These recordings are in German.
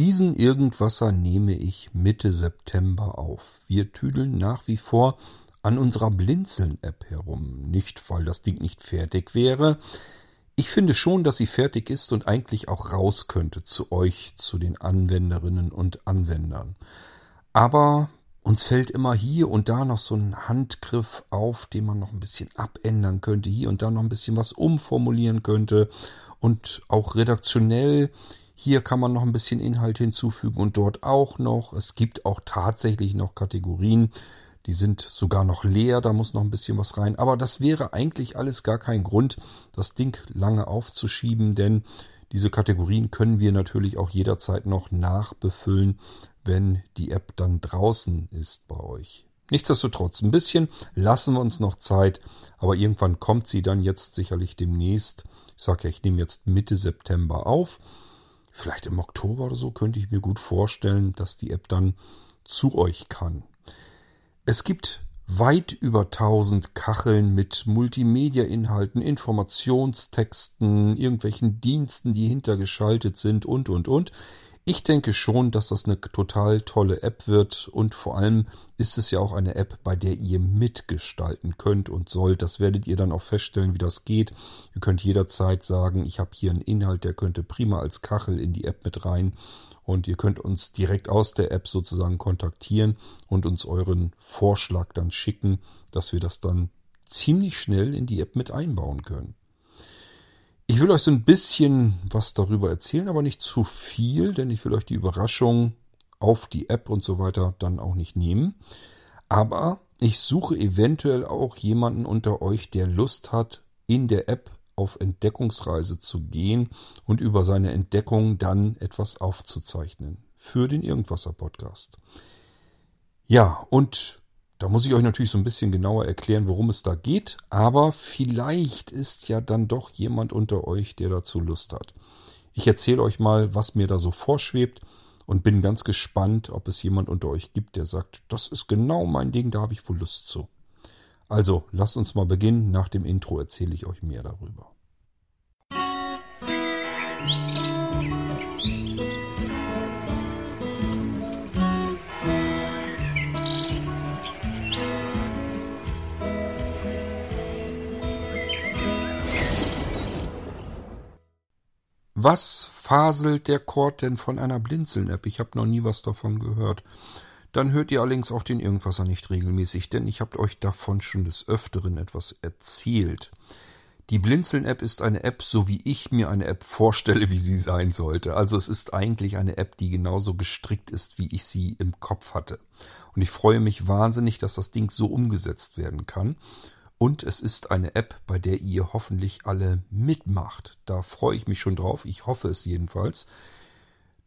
Diesen Irgendwasser nehme ich Mitte September auf. Wir tüdeln nach wie vor an unserer Blinzeln-App herum. Nicht, weil das Ding nicht fertig wäre. Ich finde schon, dass sie fertig ist und eigentlich auch raus könnte zu euch, zu den Anwenderinnen und Anwendern. Aber uns fällt immer hier und da noch so ein Handgriff auf, den man noch ein bisschen abändern könnte, hier und da noch ein bisschen was umformulieren könnte und auch redaktionell hier kann man noch ein bisschen Inhalt hinzufügen und dort auch noch. Es gibt auch tatsächlich noch Kategorien, die sind sogar noch leer, da muss noch ein bisschen was rein. Aber das wäre eigentlich alles gar kein Grund, das Ding lange aufzuschieben, denn diese Kategorien können wir natürlich auch jederzeit noch nachbefüllen, wenn die App dann draußen ist bei euch. Nichtsdestotrotz, ein bisschen lassen wir uns noch Zeit, aber irgendwann kommt sie dann jetzt sicherlich demnächst. Ich sage ja, ich nehme jetzt Mitte September auf. Vielleicht im Oktober oder so könnte ich mir gut vorstellen, dass die App dann zu euch kann. Es gibt weit über 1000 Kacheln mit Multimedia-Inhalten, Informationstexten, irgendwelchen Diensten, die hintergeschaltet sind und, und, und. Ich denke schon, dass das eine total tolle App wird und vor allem ist es ja auch eine App, bei der ihr mitgestalten könnt und sollt. Das werdet ihr dann auch feststellen, wie das geht. Ihr könnt jederzeit sagen, ich habe hier einen Inhalt, der könnte prima als Kachel in die App mit rein und ihr könnt uns direkt aus der App sozusagen kontaktieren und uns euren Vorschlag dann schicken, dass wir das dann ziemlich schnell in die App mit einbauen können. Ich will euch so ein bisschen was darüber erzählen, aber nicht zu viel, denn ich will euch die Überraschung auf die App und so weiter dann auch nicht nehmen. Aber ich suche eventuell auch jemanden unter euch, der Lust hat, in der App auf Entdeckungsreise zu gehen und über seine Entdeckung dann etwas aufzuzeichnen. Für den Irgendwasser Podcast. Ja, und da muss ich euch natürlich so ein bisschen genauer erklären, worum es da geht, aber vielleicht ist ja dann doch jemand unter euch, der dazu Lust hat. Ich erzähle euch mal, was mir da so vorschwebt und bin ganz gespannt, ob es jemand unter euch gibt, der sagt, das ist genau mein Ding, da habe ich wohl Lust zu. Also, lasst uns mal beginnen. Nach dem Intro erzähle ich euch mehr darüber. Musik Was faselt der Chord denn von einer Blinzeln-App? Ich habe noch nie was davon gehört. Dann hört ihr allerdings auch den Irgendwasser nicht regelmäßig, denn ich habe euch davon schon des Öfteren etwas erzählt. Die Blinzeln-App ist eine App, so wie ich mir eine App vorstelle, wie sie sein sollte. Also es ist eigentlich eine App, die genauso gestrickt ist, wie ich sie im Kopf hatte. Und ich freue mich wahnsinnig, dass das Ding so umgesetzt werden kann. Und es ist eine App, bei der ihr hoffentlich alle mitmacht. Da freue ich mich schon drauf. Ich hoffe es jedenfalls.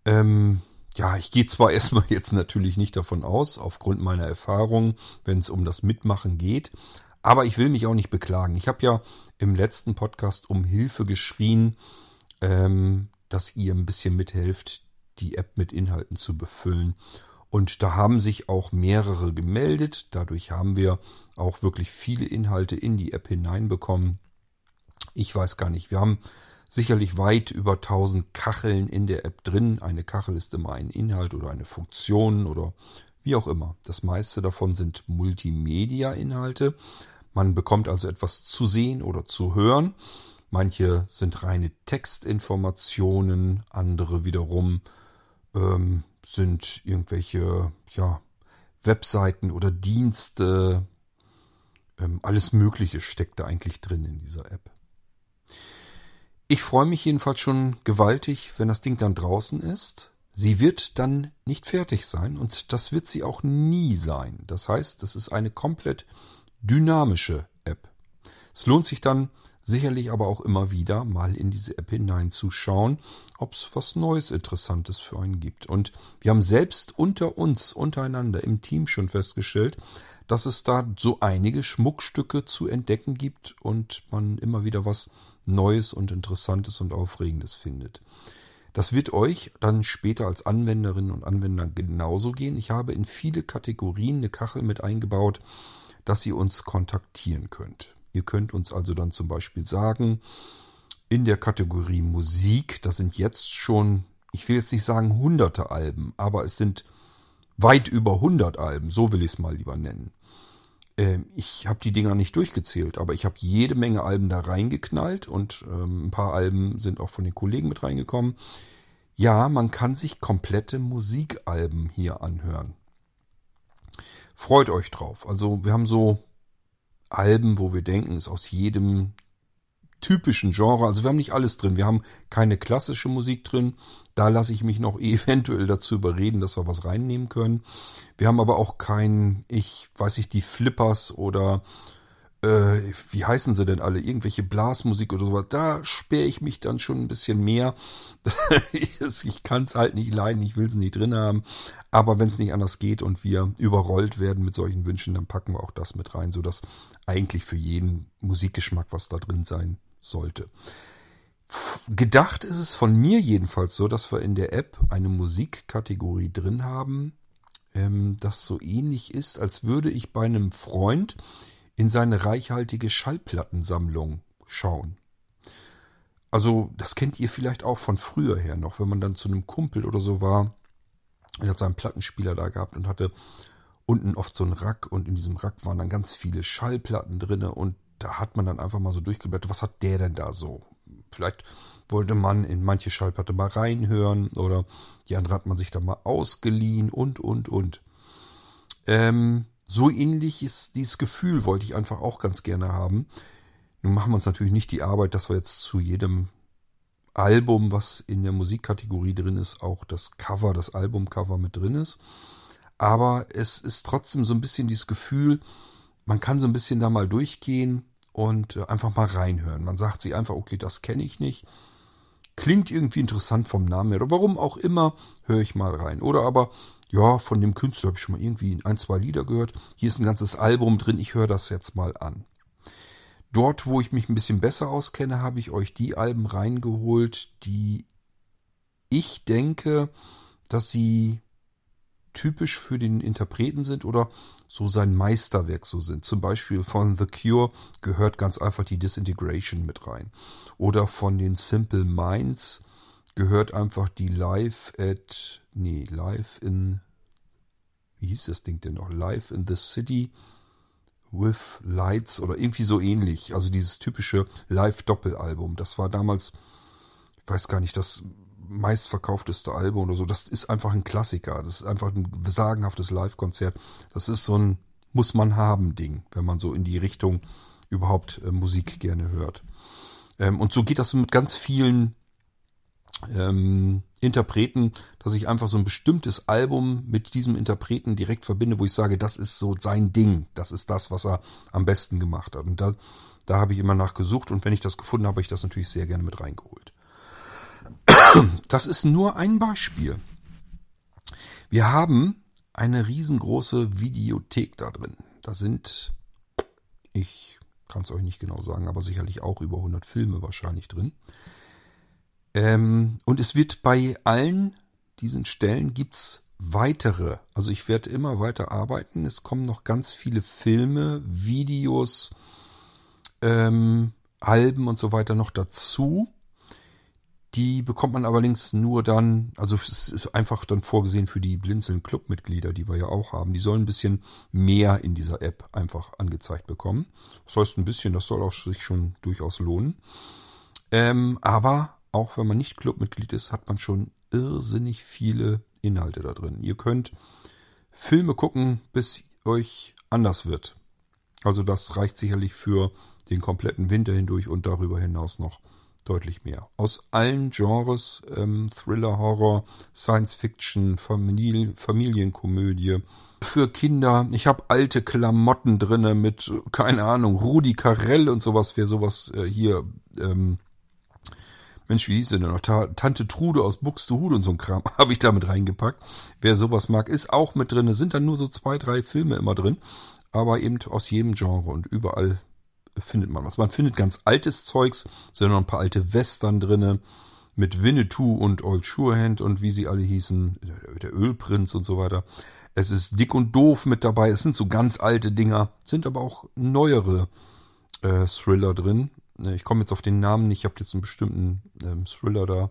Ähm, ja, ich gehe zwar erstmal jetzt natürlich nicht davon aus, aufgrund meiner Erfahrung, wenn es um das Mitmachen geht. Aber ich will mich auch nicht beklagen. Ich habe ja im letzten Podcast um Hilfe geschrien, ähm, dass ihr ein bisschen mithelft, die App mit Inhalten zu befüllen. Und da haben sich auch mehrere gemeldet. Dadurch haben wir auch wirklich viele Inhalte in die App hineinbekommen. Ich weiß gar nicht. Wir haben sicherlich weit über 1000 Kacheln in der App drin. Eine Kachel ist immer ein Inhalt oder eine Funktion oder wie auch immer. Das meiste davon sind Multimedia-Inhalte. Man bekommt also etwas zu sehen oder zu hören. Manche sind reine Textinformationen, andere wiederum ähm, sind irgendwelche ja, Webseiten oder Dienste. Ähm, alles Mögliche steckt da eigentlich drin in dieser App. Ich freue mich jedenfalls schon gewaltig, wenn das Ding dann draußen ist. Sie wird dann nicht fertig sein und das wird sie auch nie sein. Das heißt, das ist eine komplett dynamische App. Es lohnt sich dann sicherlich aber auch immer wieder mal in diese App hineinzuschauen, ob es was Neues, Interessantes für einen gibt. Und wir haben selbst unter uns, untereinander im Team schon festgestellt, dass es da so einige Schmuckstücke zu entdecken gibt und man immer wieder was Neues und Interessantes und Aufregendes findet. Das wird euch dann später als Anwenderinnen und Anwender genauso gehen. Ich habe in viele Kategorien eine Kachel mit eingebaut, dass ihr uns kontaktieren könnt. Ihr könnt uns also dann zum Beispiel sagen, in der Kategorie Musik, da sind jetzt schon ich will jetzt nicht sagen hunderte Alben, aber es sind weit über 100 Alben, so will ich es mal lieber nennen. Ähm, ich habe die Dinger nicht durchgezählt, aber ich habe jede Menge Alben da reingeknallt und ähm, ein paar Alben sind auch von den Kollegen mit reingekommen. Ja, man kann sich komplette Musikalben hier anhören. Freut euch drauf. Also wir haben so Alben, wo wir denken, ist aus jedem typischen Genre. Also wir haben nicht alles drin. Wir haben keine klassische Musik drin. Da lasse ich mich noch eventuell dazu überreden, dass wir was reinnehmen können. Wir haben aber auch kein, ich weiß nicht, die Flippers oder äh, wie heißen sie denn alle? Irgendwelche Blasmusik oder sowas. Da sperre ich mich dann schon ein bisschen mehr. ich kann es halt nicht leiden, ich will es nicht drin haben. Aber wenn es nicht anders geht und wir überrollt werden mit solchen Wünschen, dann packen wir auch das mit rein, sodass eigentlich für jeden Musikgeschmack was da drin sein sollte. Gedacht ist es von mir jedenfalls so, dass wir in der App eine Musikkategorie drin haben, ähm, das so ähnlich ist, als würde ich bei einem Freund in seine reichhaltige Schallplattensammlung schauen. Also, das kennt ihr vielleicht auch von früher her noch, wenn man dann zu einem Kumpel oder so war. Er hat seinen Plattenspieler da gehabt und hatte unten oft so einen Rack und in diesem Rack waren dann ganz viele Schallplatten drinne und da hat man dann einfach mal so durchgeblättert, was hat der denn da so? Vielleicht wollte man in manche Schallplatte mal reinhören oder die andere hat man sich da mal ausgeliehen und, und, und. Ähm, so ähnlich ist dieses Gefühl, wollte ich einfach auch ganz gerne haben. Nun machen wir uns natürlich nicht die Arbeit, dass wir jetzt zu jedem Album, was in der Musikkategorie drin ist, auch das Cover, das Albumcover mit drin ist. Aber es ist trotzdem so ein bisschen dieses Gefühl, man kann so ein bisschen da mal durchgehen und äh, einfach mal reinhören. Man sagt sich einfach, okay, das kenne ich nicht. Klingt irgendwie interessant vom Namen her. Oder warum auch immer, höre ich mal rein. Oder aber, ja, von dem Künstler habe ich schon mal irgendwie ein, zwei Lieder gehört. Hier ist ein ganzes Album drin, ich höre das jetzt mal an. Dort, wo ich mich ein bisschen besser auskenne, habe ich euch die Alben reingeholt, die ich denke, dass sie typisch für den Interpreten sind oder so sein Meisterwerk so sind. Zum Beispiel von The Cure gehört ganz einfach die Disintegration mit rein. Oder von den Simple Minds gehört einfach die Live at, nee, Live in, wie hieß das Ding denn noch? Live in the City with Lights oder irgendwie so ähnlich. Also dieses typische Live-Doppelalbum. Das war damals, ich weiß gar nicht, das meistverkaufteste Album oder so. Das ist einfach ein Klassiker. Das ist einfach ein sagenhaftes Live-Konzert. Das ist so ein muss man haben Ding, wenn man so in die Richtung überhaupt äh, Musik gerne hört. Ähm, und so geht das mit ganz vielen ähm, Interpreten, dass ich einfach so ein bestimmtes Album mit diesem Interpreten direkt verbinde, wo ich sage, das ist so sein Ding. Das ist das, was er am besten gemacht hat. Und da, da habe ich immer nachgesucht und wenn ich das gefunden habe, habe ich das natürlich sehr gerne mit reingeholt. Das ist nur ein Beispiel. Wir haben eine riesengroße Videothek da drin. Da sind, ich kann es euch nicht genau sagen, aber sicherlich auch über 100 Filme wahrscheinlich drin. Ähm, und es wird bei allen diesen Stellen gibt's weitere. Also ich werde immer weiter arbeiten. Es kommen noch ganz viele Filme, Videos, ähm, Alben und so weiter noch dazu. Die bekommt man allerdings nur dann, also es ist einfach dann vorgesehen für die Blinzeln Clubmitglieder, die wir ja auch haben. Die sollen ein bisschen mehr in dieser App einfach angezeigt bekommen. Das heißt ein bisschen, das soll auch sich schon durchaus lohnen. Ähm, aber auch wenn man nicht Clubmitglied ist, hat man schon irrsinnig viele Inhalte da drin. Ihr könnt Filme gucken, bis euch anders wird. Also das reicht sicherlich für den kompletten Winter hindurch und darüber hinaus noch deutlich mehr. Aus allen Genres, ähm, Thriller, Horror, Science Fiction, Familie, Familienkomödie. Für Kinder, ich habe alte Klamotten drinne mit, keine Ahnung, Rudi Carell und sowas, wer sowas äh, hier, ähm, Mensch, wie hieß denn noch? Ta Tante Trude aus Buxtehude und so ein Kram habe ich da mit reingepackt. Wer sowas mag, ist auch mit drinne. Sind dann nur so zwei, drei Filme immer drin, aber eben aus jedem Genre und überall findet man was. Man findet ganz altes Zeugs, sind noch ein paar alte Western drinne mit Winnetou und Old Surehand und wie sie alle hießen, der Ölprinz und so weiter. Es ist dick und doof mit dabei. Es sind so ganz alte Dinger, sind aber auch neuere äh, Thriller drin. Ich komme jetzt auf den Namen nicht. Ich habe jetzt einen bestimmten ähm, Thriller da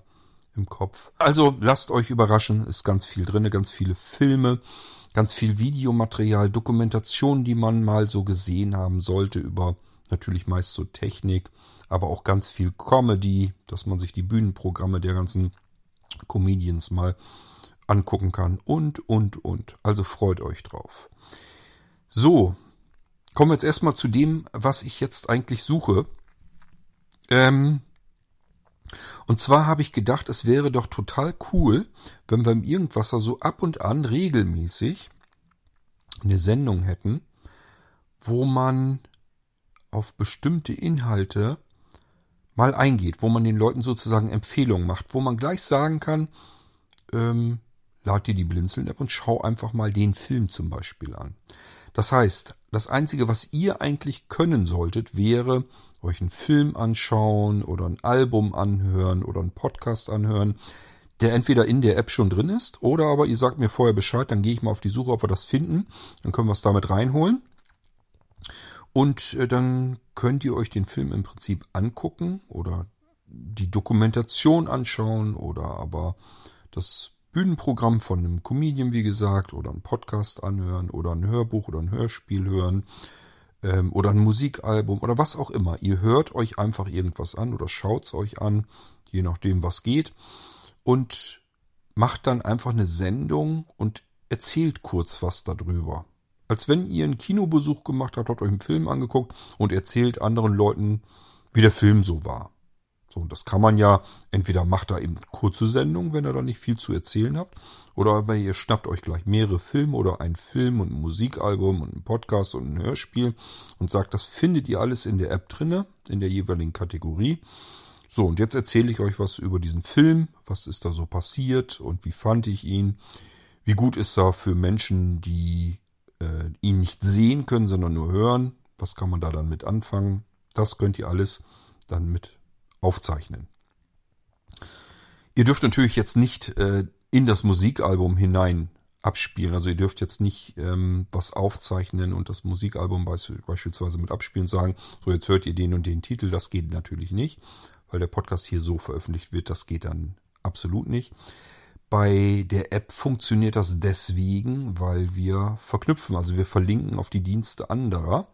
im Kopf. Also lasst euch überraschen, ist ganz viel drinne, ganz viele Filme, ganz viel Videomaterial, Dokumentation, die man mal so gesehen haben sollte über natürlich meist so Technik, aber auch ganz viel Comedy, dass man sich die Bühnenprogramme der ganzen Comedians mal angucken kann und, und, und. Also freut euch drauf. So, kommen wir jetzt erstmal zu dem, was ich jetzt eigentlich suche. Ähm, und zwar habe ich gedacht, es wäre doch total cool, wenn wir im Irgendwasser so ab und an regelmäßig eine Sendung hätten, wo man auf bestimmte Inhalte mal eingeht, wo man den Leuten sozusagen Empfehlungen macht, wo man gleich sagen kann, ähm, lad dir die Blinzeln-App und schau einfach mal den Film zum Beispiel an. Das heißt, das Einzige, was ihr eigentlich können solltet, wäre euch einen Film anschauen oder ein Album anhören oder einen Podcast anhören, der entweder in der App schon drin ist oder aber ihr sagt mir vorher Bescheid, dann gehe ich mal auf die Suche, ob wir das finden, dann können wir es damit reinholen. Und äh, dann könnt ihr euch den Film im Prinzip angucken oder die Dokumentation anschauen oder aber das Bühnenprogramm von einem Comedian, wie gesagt, oder einen Podcast anhören oder ein Hörbuch oder ein Hörspiel hören ähm, oder ein Musikalbum oder was auch immer. Ihr hört euch einfach irgendwas an oder schaut es euch an, je nachdem, was geht. Und macht dann einfach eine Sendung und erzählt kurz was darüber. Als wenn ihr einen Kinobesuch gemacht habt, habt euch einen Film angeguckt und erzählt anderen Leuten, wie der Film so war. So, und das kann man ja, entweder macht da eben kurze Sendungen, wenn ihr da nicht viel zu erzählen habt, oder aber ihr schnappt euch gleich mehrere Filme oder einen Film und ein Musikalbum und ein Podcast und ein Hörspiel und sagt, das findet ihr alles in der App drinne, in der jeweiligen Kategorie. So, und jetzt erzähle ich euch was über diesen Film, was ist da so passiert und wie fand ich ihn, wie gut ist er für Menschen, die äh, ihn nicht sehen können, sondern nur hören, was kann man da dann mit anfangen. Das könnt ihr alles dann mit aufzeichnen. Ihr dürft natürlich jetzt nicht äh, in das Musikalbum hinein abspielen. Also ihr dürft jetzt nicht ähm, was aufzeichnen und das Musikalbum beisp beispielsweise mit abspielen und sagen, so jetzt hört ihr den und den Titel. Das geht natürlich nicht, weil der Podcast hier so veröffentlicht wird. Das geht dann absolut nicht. Bei der App funktioniert das deswegen, weil wir verknüpfen, also wir verlinken auf die Dienste anderer.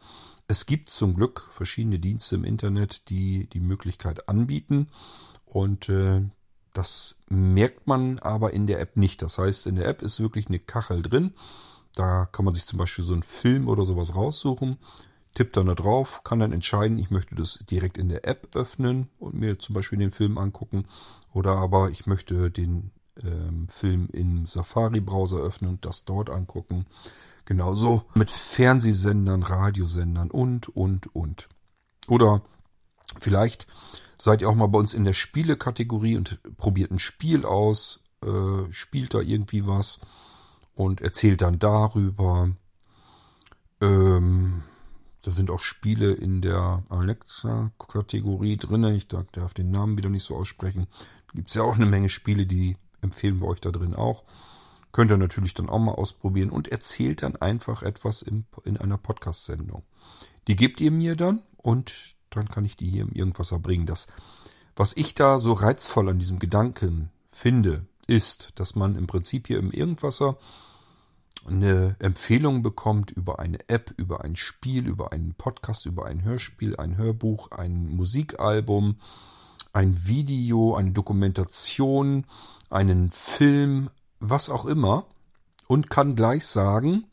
Es gibt zum Glück verschiedene Dienste im Internet, die die Möglichkeit anbieten und äh, das merkt man aber in der App nicht. Das heißt, in der App ist wirklich eine Kachel drin. Da kann man sich zum Beispiel so einen Film oder sowas raussuchen, tippt dann da drauf, kann dann entscheiden, ich möchte das direkt in der App öffnen und mir zum Beispiel den Film angucken oder aber ich möchte den ähm, Film im Safari-Browser öffnen und das dort angucken. Genauso mit Fernsehsendern, Radiosendern und, und, und. Oder vielleicht seid ihr auch mal bei uns in der Spiele-Kategorie und probiert ein Spiel aus, äh, spielt da irgendwie was und erzählt dann darüber. Ähm, da sind auch Spiele in der Alexa-Kategorie drin. Ich darf den Namen wieder nicht so aussprechen. Gibt es ja auch eine Menge Spiele, die empfehlen wir euch da drin auch. Könnt ihr natürlich dann auch mal ausprobieren und erzählt dann einfach etwas in, in einer Podcast-Sendung. Die gebt ihr mir dann und dann kann ich die hier im Irgendwas erbringen. Das, was ich da so reizvoll an diesem Gedanken finde, ist, dass man im Prinzip hier im Irgendwasser eine Empfehlung bekommt über eine App, über ein Spiel, über einen Podcast, über ein Hörspiel, ein Hörbuch, ein Musikalbum, ein Video, eine Dokumentation, einen Film, was auch immer und kann gleich sagen,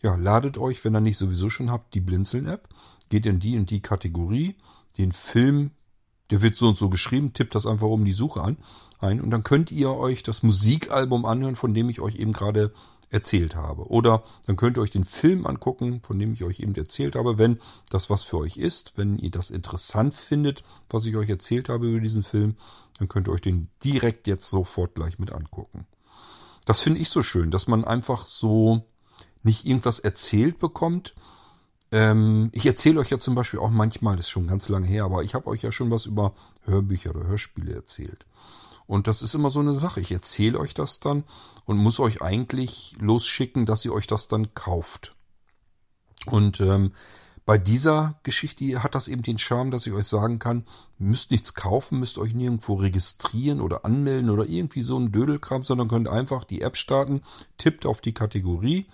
ja, ladet euch, wenn ihr nicht sowieso schon habt, die Blinzeln-App, geht in die und die Kategorie, den Film, der wird so und so geschrieben, tippt das einfach um die Suche an, ein und dann könnt ihr euch das Musikalbum anhören, von dem ich euch eben gerade erzählt habe. Oder dann könnt ihr euch den Film angucken, von dem ich euch eben erzählt habe, wenn das was für euch ist, wenn ihr das interessant findet, was ich euch erzählt habe über diesen Film, dann könnt ihr euch den direkt jetzt sofort gleich mit angucken. Das finde ich so schön, dass man einfach so nicht irgendwas erzählt bekommt. Ähm, ich erzähle euch ja zum Beispiel auch manchmal, das ist schon ganz lange her, aber ich habe euch ja schon was über Hörbücher oder Hörspiele erzählt. Und das ist immer so eine Sache. Ich erzähle euch das dann und muss euch eigentlich losschicken, dass ihr euch das dann kauft. Und ähm, Bei dieser Geschichte hat das eben den Charme, dass ich euch sagen kann, müsst nichts kaufen, müsst euch nirgendwo registrieren oder anmelden oder irgendwie so ein Dödelkram, sondern könnt einfach die App starten, tippt auf die Kategorie,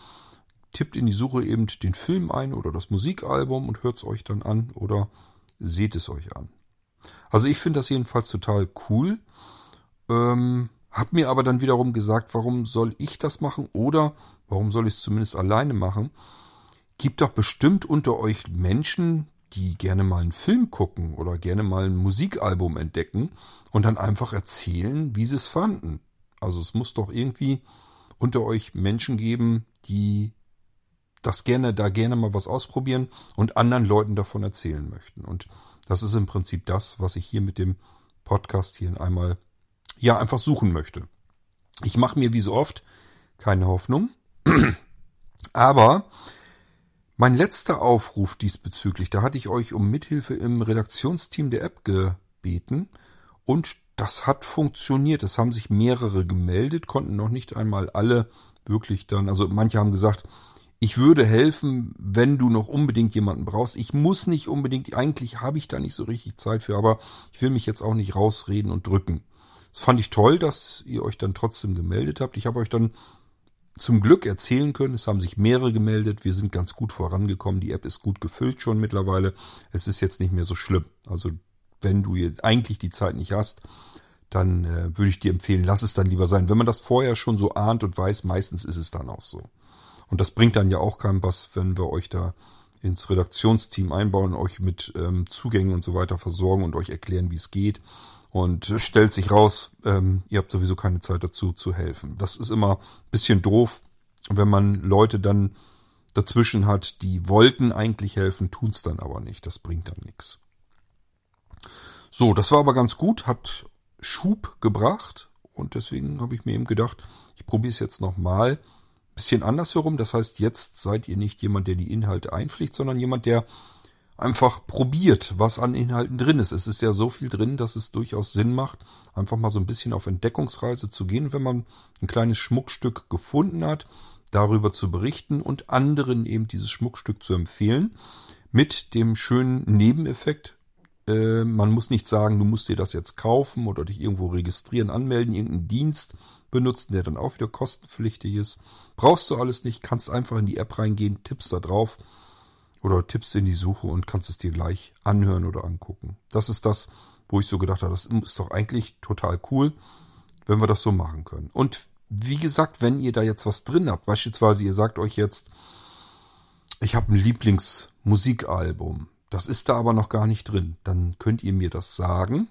tippt in die Suche eben den Film ein oder das Musikalbum und hört es euch dann an oder seht es euch an. Also ich finde das jedenfalls total cool. Ähm, hab mir aber dann wiederum gesagt, warum soll ich das machen oder warum soll ich es zumindest alleine machen? Gibt doch bestimmt unter euch Menschen, die gerne mal einen Film gucken oder gerne mal ein Musikalbum entdecken und dann einfach erzählen, wie sie es fanden. Also es muss doch irgendwie unter euch Menschen geben, die das gerne, da gerne mal was ausprobieren und anderen Leuten davon erzählen möchten. Und das ist im Prinzip das, was ich hier mit dem Podcast hier einmal, ja, einfach suchen möchte. Ich mache mir wie so oft keine Hoffnung, aber mein letzter Aufruf diesbezüglich, da hatte ich euch um Mithilfe im Redaktionsteam der App gebeten und das hat funktioniert. Es haben sich mehrere gemeldet, konnten noch nicht einmal alle wirklich dann, also manche haben gesagt, ich würde helfen, wenn du noch unbedingt jemanden brauchst. Ich muss nicht unbedingt, eigentlich habe ich da nicht so richtig Zeit für, aber ich will mich jetzt auch nicht rausreden und drücken. Das fand ich toll, dass ihr euch dann trotzdem gemeldet habt. Ich habe euch dann zum Glück erzählen können. Es haben sich mehrere gemeldet. Wir sind ganz gut vorangekommen. Die App ist gut gefüllt schon mittlerweile. Es ist jetzt nicht mehr so schlimm. Also wenn du jetzt eigentlich die Zeit nicht hast, dann äh, würde ich dir empfehlen, lass es dann lieber sein. Wenn man das vorher schon so ahnt und weiß, meistens ist es dann auch so. Und das bringt dann ja auch keinen was, wenn wir euch da ins Redaktionsteam einbauen, euch mit ähm, Zugängen und so weiter versorgen und euch erklären, wie es geht und stellt sich raus, ähm, ihr habt sowieso keine Zeit dazu zu helfen. Das ist immer ein bisschen doof, wenn man Leute dann dazwischen hat, die wollten eigentlich helfen, tun's dann aber nicht. Das bringt dann nichts. So, das war aber ganz gut, hat Schub gebracht und deswegen habe ich mir eben gedacht, ich probiere es jetzt nochmal. Bisschen andersherum, das heißt, jetzt seid ihr nicht jemand, der die Inhalte einpflicht, sondern jemand, der einfach probiert, was an Inhalten drin ist. Es ist ja so viel drin, dass es durchaus Sinn macht, einfach mal so ein bisschen auf Entdeckungsreise zu gehen, wenn man ein kleines Schmuckstück gefunden hat, darüber zu berichten und anderen eben dieses Schmuckstück zu empfehlen. Mit dem schönen Nebeneffekt, äh, man muss nicht sagen, du musst dir das jetzt kaufen oder dich irgendwo registrieren, anmelden, irgendeinen Dienst benutzen, der dann auch wieder kostenpflichtig ist. Brauchst du alles nicht, kannst einfach in die App reingehen, tippst da drauf oder tippst in die Suche und kannst es dir gleich anhören oder angucken. Das ist das, wo ich so gedacht habe, das ist doch eigentlich total cool, wenn wir das so machen können. Und wie gesagt, wenn ihr da jetzt was drin habt, beispielsweise ihr sagt euch jetzt, ich habe ein Lieblingsmusikalbum, das ist da aber noch gar nicht drin, dann könnt ihr mir das sagen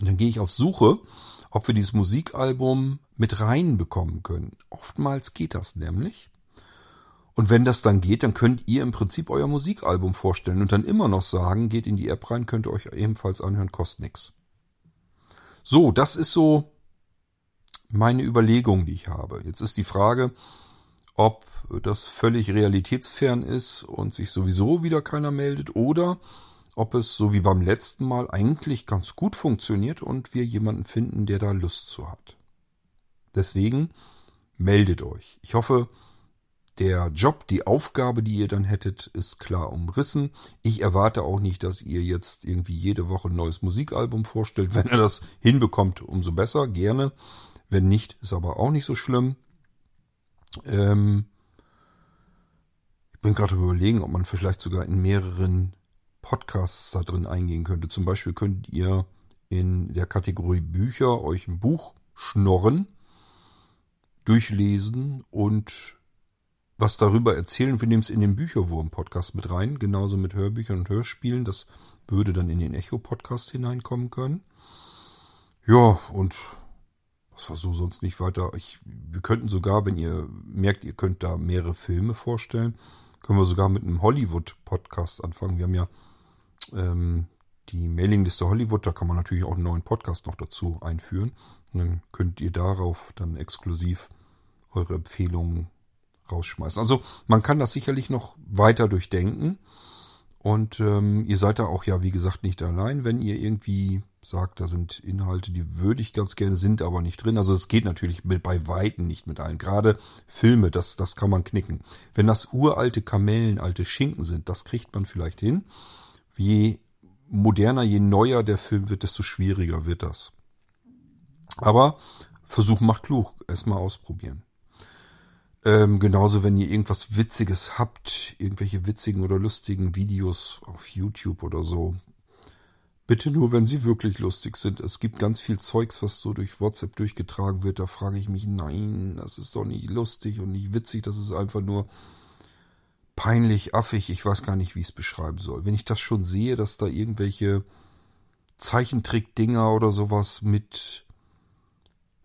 und dann gehe ich auf Suche, ob wir dieses Musikalbum mit reinbekommen können. Oftmals geht das nämlich. Und wenn das dann geht, dann könnt ihr im Prinzip euer Musikalbum vorstellen und dann immer noch sagen, geht in die App rein, könnt ihr euch ebenfalls anhören, kostet nichts. So, das ist so meine Überlegung, die ich habe. Jetzt ist die Frage, ob das völlig realitätsfern ist und sich sowieso wieder keiner meldet oder ob es so wie beim letzten Mal eigentlich ganz gut funktioniert und wir jemanden finden, der da Lust zu hat. Deswegen meldet euch. Ich hoffe, der Job, die Aufgabe, die ihr dann hättet, ist klar umrissen. Ich erwarte auch nicht, dass ihr jetzt irgendwie jede Woche ein neues Musikalbum vorstellt. Wenn ihr das hinbekommt, umso besser, gerne. Wenn nicht, ist aber auch nicht so schlimm. Ähm ich bin gerade überlegen, ob man vielleicht sogar in mehreren Podcasts da drin eingehen könnte. Zum Beispiel könnt ihr in der Kategorie Bücher euch ein Buch schnorren, durchlesen und was darüber erzählen. Wir nehmen es in den Bücherwurm-Podcast mit rein, genauso mit Hörbüchern und Hörspielen. Das würde dann in den Echo-Podcast hineinkommen können. Ja, und was war so sonst nicht weiter? Ich, wir könnten sogar, wenn ihr merkt, ihr könnt da mehrere Filme vorstellen, können wir sogar mit einem Hollywood-Podcast anfangen. Wir haben ja ähm, die Mailingliste Hollywood, da kann man natürlich auch einen neuen Podcast noch dazu einführen. Und dann könnt ihr darauf dann exklusiv eure Empfehlungen rausschmeißen. Also man kann das sicherlich noch weiter durchdenken Und ähm, ihr seid da auch ja, wie gesagt, nicht allein, wenn ihr irgendwie sagt, da sind Inhalte, die würde ich ganz gerne, sind aber nicht drin. Also es geht natürlich mit, bei Weitem nicht mit allen. Gerade Filme, das, das kann man knicken. Wenn das uralte Kamellen, alte Schinken sind, das kriegt man vielleicht hin. Je moderner, je neuer der Film wird, desto schwieriger wird das. Aber Versuch macht klug. Erstmal ausprobieren. Ähm, genauso, wenn ihr irgendwas Witziges habt, irgendwelche witzigen oder lustigen Videos auf YouTube oder so. Bitte nur, wenn sie wirklich lustig sind. Es gibt ganz viel Zeugs, was so durch WhatsApp durchgetragen wird. Da frage ich mich, nein, das ist doch nicht lustig und nicht witzig. Das ist einfach nur peinlich, affig. Ich weiß gar nicht, wie ich es beschreiben soll. Wenn ich das schon sehe, dass da irgendwelche Zeichentrick-Dinger oder sowas mit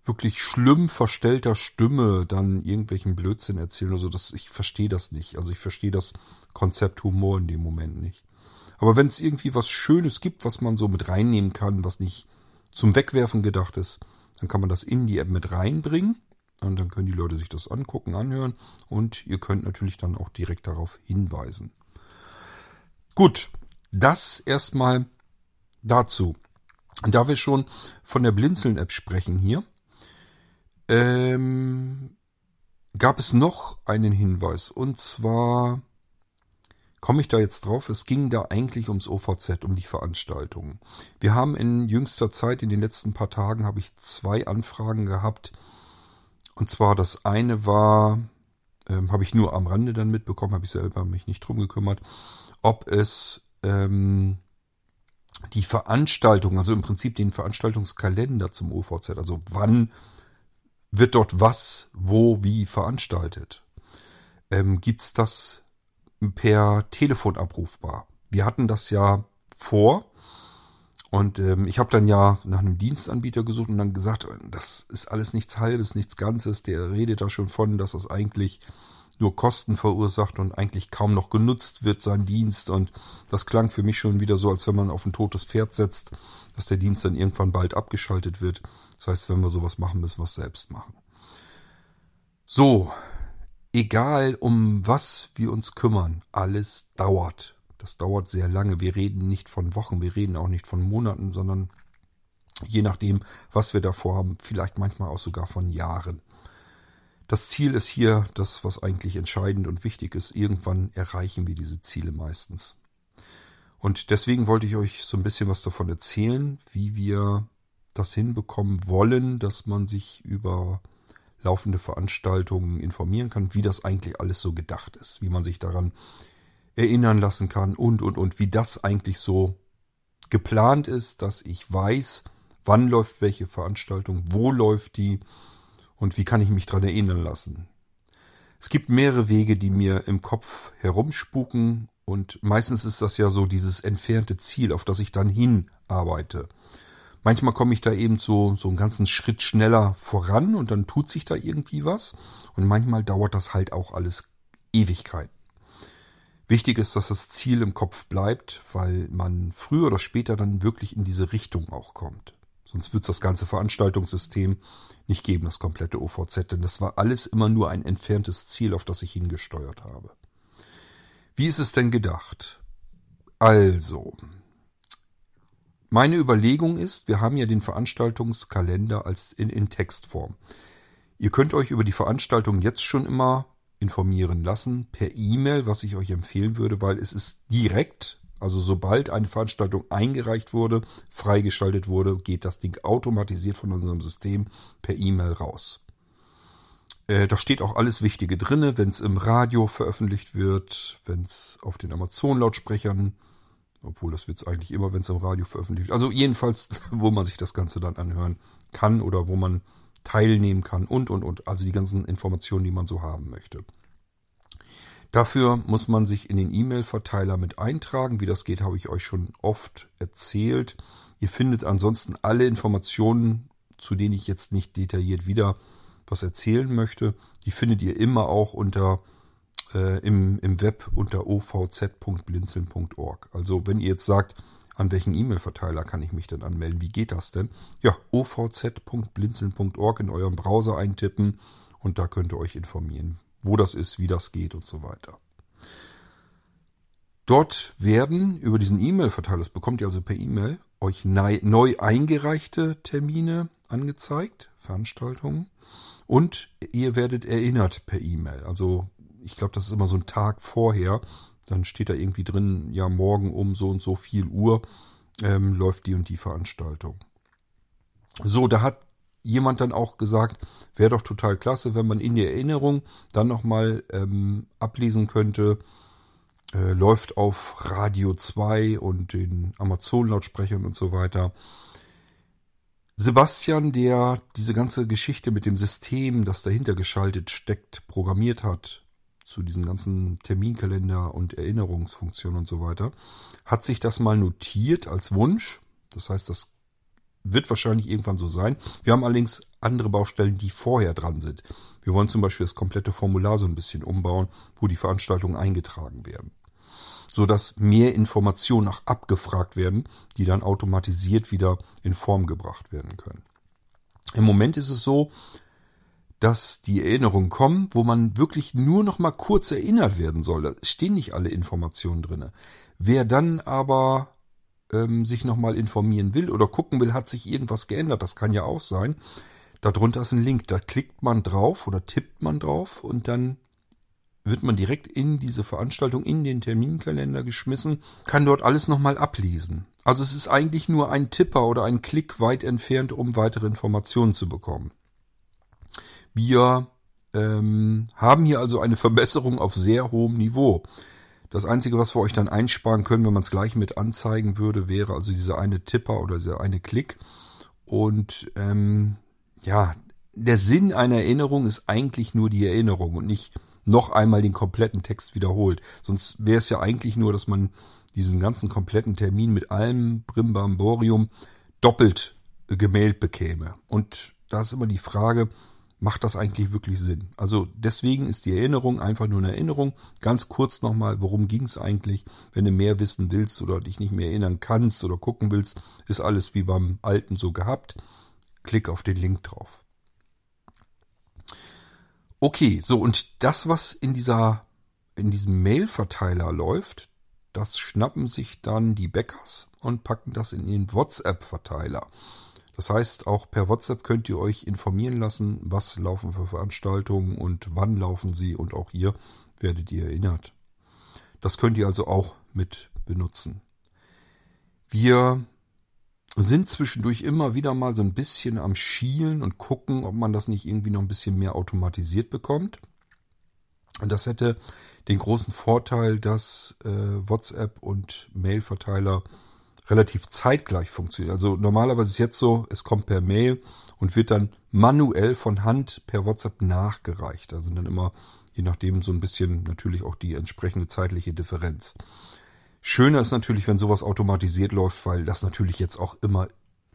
wirklich schlimm verstellter Stimme dann irgendwelchen Blödsinn erzählen oder so. Das, ich verstehe das nicht. Also ich verstehe das Konzept Humor in dem Moment nicht. Aber wenn es irgendwie was Schönes gibt, was man so mit reinnehmen kann, was nicht zum Wegwerfen gedacht ist, dann kann man das in die App mit reinbringen. Und dann können die Leute sich das angucken, anhören. Und ihr könnt natürlich dann auch direkt darauf hinweisen. Gut, das erstmal dazu. Und da wir schon von der Blinzeln-App sprechen hier, ähm, gab es noch einen Hinweis. Und zwar komme ich da jetzt drauf. Es ging da eigentlich ums OVZ, um die Veranstaltungen. Wir haben in jüngster Zeit, in den letzten paar Tagen, habe ich zwei Anfragen gehabt. Und zwar das eine war, ähm, habe ich nur am Rande dann mitbekommen, habe ich selber mich nicht drum gekümmert, ob es ähm, die Veranstaltung, also im Prinzip den Veranstaltungskalender zum OVZ, also wann wird dort was, wo, wie veranstaltet? Ähm, gibt's das per Telefon abrufbar? Wir hatten das ja vor und ähm, ich habe dann ja nach einem Dienstanbieter gesucht und dann gesagt, das ist alles nichts Halbes, nichts Ganzes. Der redet da schon von, dass das eigentlich nur Kosten verursacht und eigentlich kaum noch genutzt wird, sein Dienst. Und das klang für mich schon wieder so, als wenn man auf ein totes Pferd setzt, dass der Dienst dann irgendwann bald abgeschaltet wird. Das heißt, wenn wir sowas machen, müssen wir es selbst machen. So, egal um was wir uns kümmern, alles dauert. Das dauert sehr lange. Wir reden nicht von Wochen, wir reden auch nicht von Monaten, sondern je nachdem, was wir davor haben, vielleicht manchmal auch sogar von Jahren. Das Ziel ist hier das, was eigentlich entscheidend und wichtig ist. Irgendwann erreichen wir diese Ziele meistens. Und deswegen wollte ich euch so ein bisschen was davon erzählen, wie wir das hinbekommen wollen, dass man sich über laufende Veranstaltungen informieren kann, wie das eigentlich alles so gedacht ist, wie man sich daran erinnern lassen kann und, und, und, wie das eigentlich so geplant ist, dass ich weiß, wann läuft welche Veranstaltung, wo läuft die und wie kann ich mich daran erinnern lassen. Es gibt mehrere Wege, die mir im Kopf herumspuken und meistens ist das ja so dieses entfernte Ziel, auf das ich dann hinarbeite. Manchmal komme ich da eben so, so einen ganzen Schritt schneller voran und dann tut sich da irgendwie was. Und manchmal dauert das halt auch alles Ewigkeit. Wichtig ist, dass das Ziel im Kopf bleibt, weil man früher oder später dann wirklich in diese Richtung auch kommt. Sonst wird es das ganze Veranstaltungssystem nicht geben, das komplette OVZ, denn das war alles immer nur ein entferntes Ziel, auf das ich hingesteuert habe. Wie ist es denn gedacht? Also, meine Überlegung ist, wir haben ja den Veranstaltungskalender als in, in Textform. Ihr könnt euch über die Veranstaltung jetzt schon immer informieren lassen per E-Mail, was ich euch empfehlen würde, weil es ist direkt, also sobald eine Veranstaltung eingereicht wurde, freigeschaltet wurde, geht das Ding automatisiert von unserem System per E-Mail raus. Äh, da steht auch alles Wichtige drinne, wenn es im Radio veröffentlicht wird, wenn es auf den Amazon-Lautsprechern obwohl das wird's eigentlich immer, wenn es im Radio veröffentlicht wird. Also jedenfalls, wo man sich das Ganze dann anhören kann oder wo man teilnehmen kann und, und, und. Also die ganzen Informationen, die man so haben möchte. Dafür muss man sich in den E-Mail-Verteiler mit eintragen. Wie das geht, habe ich euch schon oft erzählt. Ihr findet ansonsten alle Informationen, zu denen ich jetzt nicht detailliert wieder was erzählen möchte. Die findet ihr immer auch unter äh, im, im Web unter ovz.blinzeln.org. Also wenn ihr jetzt sagt, an welchen E-Mail-Verteiler kann ich mich denn anmelden? Wie geht das denn? Ja, ovz.blinzeln.org in eurem Browser eintippen und da könnt ihr euch informieren, wo das ist, wie das geht und so weiter. Dort werden über diesen E-Mail-Verteiler, das bekommt ihr also per E-Mail, euch neu eingereichte Termine angezeigt, Veranstaltungen. Und ihr werdet erinnert per E-Mail. Also ich glaube, das ist immer so ein Tag vorher. Dann steht da irgendwie drin, ja, morgen um so und so viel Uhr ähm, läuft die und die Veranstaltung. So, da hat jemand dann auch gesagt, wäre doch total klasse, wenn man in der Erinnerung dann nochmal ähm, ablesen könnte, äh, läuft auf Radio 2 und den Amazon-Lautsprechern und so weiter. Sebastian, der diese ganze Geschichte mit dem System, das dahinter geschaltet steckt, programmiert hat, zu diesen ganzen Terminkalender und Erinnerungsfunktionen und so weiter, hat sich das mal notiert als Wunsch. Das heißt, das wird wahrscheinlich irgendwann so sein. Wir haben allerdings andere Baustellen, die vorher dran sind. Wir wollen zum Beispiel das komplette Formular so ein bisschen umbauen, wo die Veranstaltungen eingetragen werden. So dass mehr Informationen auch abgefragt werden, die dann automatisiert wieder in Form gebracht werden können. Im Moment ist es so, dass die Erinnerungen kommen, wo man wirklich nur noch mal kurz erinnert werden soll. Da stehen nicht alle Informationen drinne. Wer dann aber ähm, sich nochmal informieren will oder gucken will, hat sich irgendwas geändert, das kann ja auch sein. Darunter ist ein Link, da klickt man drauf oder tippt man drauf und dann wird man direkt in diese Veranstaltung, in den Terminkalender geschmissen, kann dort alles nochmal ablesen. Also es ist eigentlich nur ein Tipper oder ein Klick weit entfernt, um weitere Informationen zu bekommen. Wir ähm, haben hier also eine Verbesserung auf sehr hohem Niveau. Das Einzige, was wir euch dann einsparen können, wenn man es gleich mit anzeigen würde, wäre also dieser eine Tipper oder dieser eine Klick. Und ähm, ja, der Sinn einer Erinnerung ist eigentlich nur die Erinnerung und nicht noch einmal den kompletten Text wiederholt. Sonst wäre es ja eigentlich nur, dass man diesen ganzen kompletten Termin mit allem Brimbamborium doppelt gemailt bekäme. Und da ist immer die Frage, macht das eigentlich wirklich Sinn? Also deswegen ist die Erinnerung einfach nur eine Erinnerung. Ganz kurz nochmal, worum ging es eigentlich? Wenn du mehr wissen willst oder dich nicht mehr erinnern kannst oder gucken willst, ist alles wie beim alten so gehabt. Klick auf den Link drauf. Okay, so und das, was in dieser in diesem Mail-Verteiler läuft, das schnappen sich dann die Bäckers und packen das in den WhatsApp-Verteiler. Das heißt, auch per WhatsApp könnt ihr euch informieren lassen, was laufen für Veranstaltungen und wann laufen sie und auch hier werdet ihr erinnert. Das könnt ihr also auch mit benutzen. Wir sind zwischendurch immer wieder mal so ein bisschen am Schielen und gucken, ob man das nicht irgendwie noch ein bisschen mehr automatisiert bekommt. Und das hätte den großen Vorteil, dass äh, WhatsApp und Mail-Verteiler relativ zeitgleich funktioniert. Also normalerweise ist jetzt so, es kommt per Mail und wird dann manuell von Hand per WhatsApp nachgereicht. Da sind dann immer, je nachdem, so ein bisschen natürlich auch die entsprechende zeitliche Differenz. Schöner ist natürlich, wenn sowas automatisiert läuft, weil das natürlich jetzt auch immer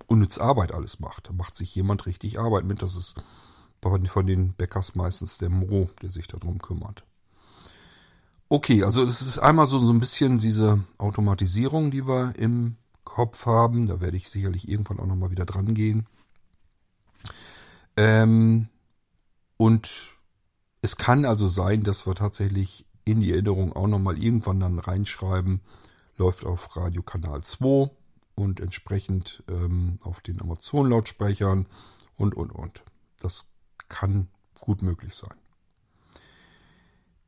unnütz Arbeit alles macht. Da macht sich jemand richtig Arbeit mit. Das ist von den Bäckers meistens der Mo, der sich darum kümmert. Okay, also es ist einmal so, so ein bisschen diese Automatisierung, die wir im Kopf haben. Da werde ich sicherlich irgendwann auch nochmal wieder dran gehen. Ähm, und es kann also sein, dass wir tatsächlich in die Erinnerung auch nochmal irgendwann dann reinschreiben, läuft auf Radiokanal 2 und entsprechend ähm, auf den Amazon-Lautsprechern und, und, und. Das kann gut möglich sein.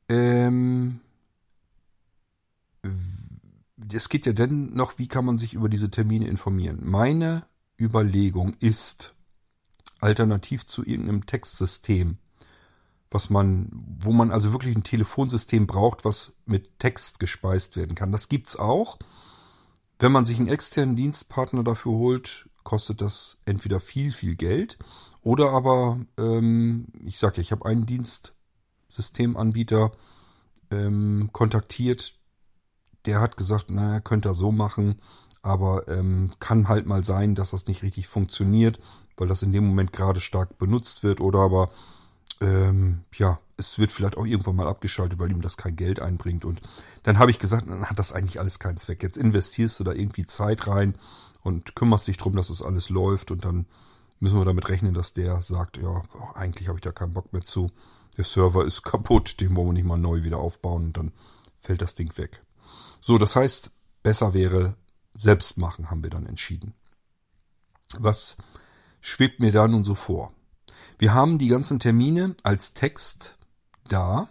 Ähm, es geht ja dann noch, wie kann man sich über diese Termine informieren? Meine Überlegung ist, alternativ zu irgendeinem Textsystem, was man, wo man also wirklich ein Telefonsystem braucht, was mit Text gespeist werden kann. Das gibt's auch. Wenn man sich einen externen Dienstpartner dafür holt, kostet das entweder viel, viel Geld oder aber, ähm, ich sage ja, ich habe einen Dienstsystemanbieter ähm, kontaktiert, der hat gesagt, naja, könnte er so machen, aber ähm, kann halt mal sein, dass das nicht richtig funktioniert, weil das in dem Moment gerade stark benutzt wird oder aber ähm, ja, es wird vielleicht auch irgendwann mal abgeschaltet, weil ihm das kein Geld einbringt. Und dann habe ich gesagt, dann hat das eigentlich alles keinen Zweck. Jetzt investierst du da irgendwie Zeit rein und kümmerst dich drum, dass es das alles läuft und dann müssen wir damit rechnen, dass der sagt, ja, eigentlich habe ich da keinen Bock mehr zu. Der Server ist kaputt, den wollen wir nicht mal neu wieder aufbauen und dann fällt das Ding weg. So, das heißt, besser wäre selbst machen, haben wir dann entschieden. Was schwebt mir da nun so vor? Wir haben die ganzen Termine als Text da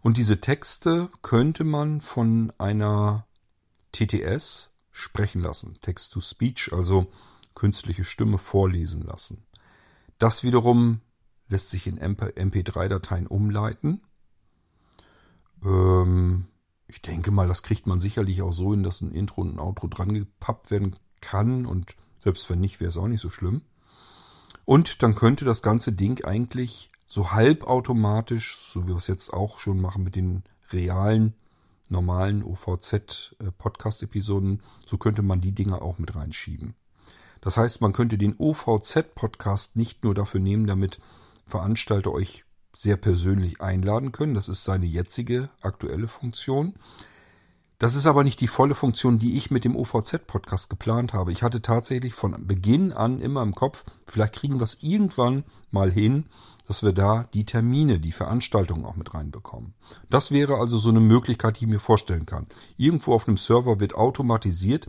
und diese Texte könnte man von einer TTS sprechen lassen, Text-to-Speech, also künstliche Stimme vorlesen lassen. Das wiederum lässt sich in MP3-Dateien umleiten. Ähm, ich denke mal, das kriegt man sicherlich auch so hin, dass ein Intro und ein Outro dran gepappt werden kann und selbst wenn nicht, wäre es auch nicht so schlimm. Und dann könnte das ganze Ding eigentlich so halbautomatisch, so wie wir es jetzt auch schon machen mit den realen, normalen OVZ-Podcast-Episoden, so könnte man die Dinge auch mit reinschieben. Das heißt, man könnte den OVZ-Podcast nicht nur dafür nehmen, damit Veranstalter euch sehr persönlich einladen können. Das ist seine jetzige aktuelle Funktion. Das ist aber nicht die volle Funktion, die ich mit dem OVZ-Podcast geplant habe. Ich hatte tatsächlich von Beginn an immer im Kopf, vielleicht kriegen wir es irgendwann mal hin, dass wir da die Termine, die Veranstaltungen auch mit reinbekommen. Das wäre also so eine Möglichkeit, die ich mir vorstellen kann. Irgendwo auf einem Server wird automatisiert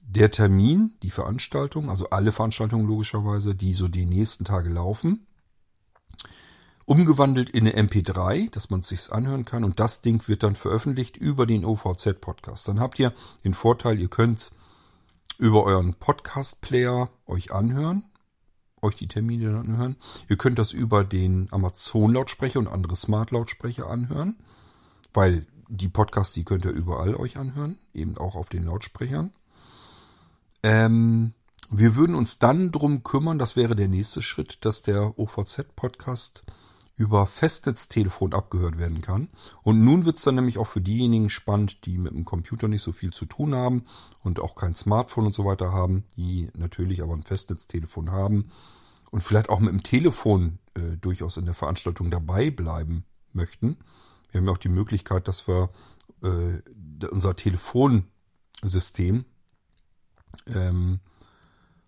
der Termin, die Veranstaltung, also alle Veranstaltungen logischerweise, die so die nächsten Tage laufen, umgewandelt in eine MP3, dass man es sich anhören kann und das Ding wird dann veröffentlicht über den OVZ-Podcast. Dann habt ihr den Vorteil, ihr könnt über euren Podcast-Player euch anhören, euch die Termine dann anhören. Ihr könnt das über den Amazon-Lautsprecher und andere Smart-Lautsprecher anhören, weil die Podcasts, die könnt ihr überall euch anhören, eben auch auf den Lautsprechern. Ähm, wir würden uns dann drum kümmern, das wäre der nächste Schritt, dass der OVZ-Podcast über Festnetztelefon abgehört werden kann. Und nun wird's dann nämlich auch für diejenigen spannend, die mit dem Computer nicht so viel zu tun haben und auch kein Smartphone und so weiter haben, die natürlich aber ein Festnetztelefon haben und vielleicht auch mit dem Telefon äh, durchaus in der Veranstaltung dabei bleiben möchten. Wir haben ja auch die Möglichkeit, dass wir äh, unser Telefonsystem ähm,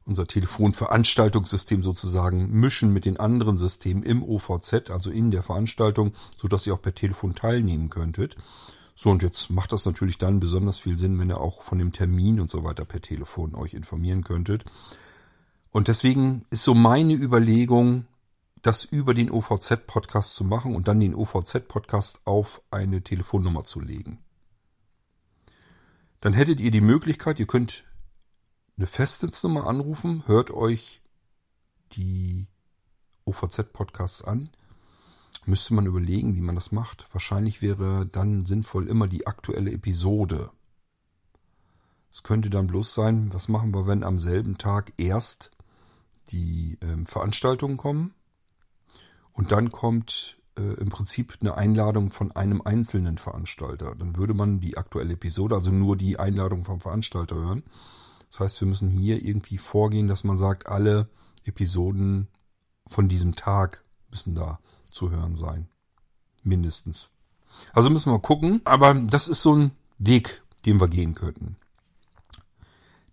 unser Telefonveranstaltungssystem sozusagen mischen mit den anderen Systemen im OVZ, also in der Veranstaltung, so dass ihr auch per Telefon teilnehmen könntet. So, und jetzt macht das natürlich dann besonders viel Sinn, wenn ihr auch von dem Termin und so weiter per Telefon euch informieren könntet. Und deswegen ist so meine Überlegung, das über den OVZ-Podcast zu machen und dann den OVZ-Podcast auf eine Telefonnummer zu legen. Dann hättet ihr die Möglichkeit, ihr könnt eine Festnetznummer anrufen, hört euch die OVZ-Podcasts an. Müsste man überlegen, wie man das macht. Wahrscheinlich wäre dann sinnvoll immer die aktuelle Episode. Es könnte dann bloß sein, was machen wir, wenn am selben Tag erst die äh, Veranstaltungen kommen und dann kommt äh, im Prinzip eine Einladung von einem einzelnen Veranstalter. Dann würde man die aktuelle Episode, also nur die Einladung vom Veranstalter hören. Das heißt, wir müssen hier irgendwie vorgehen, dass man sagt, alle Episoden von diesem Tag müssen da zu hören sein. Mindestens. Also müssen wir gucken. Aber das ist so ein Weg, den wir gehen könnten.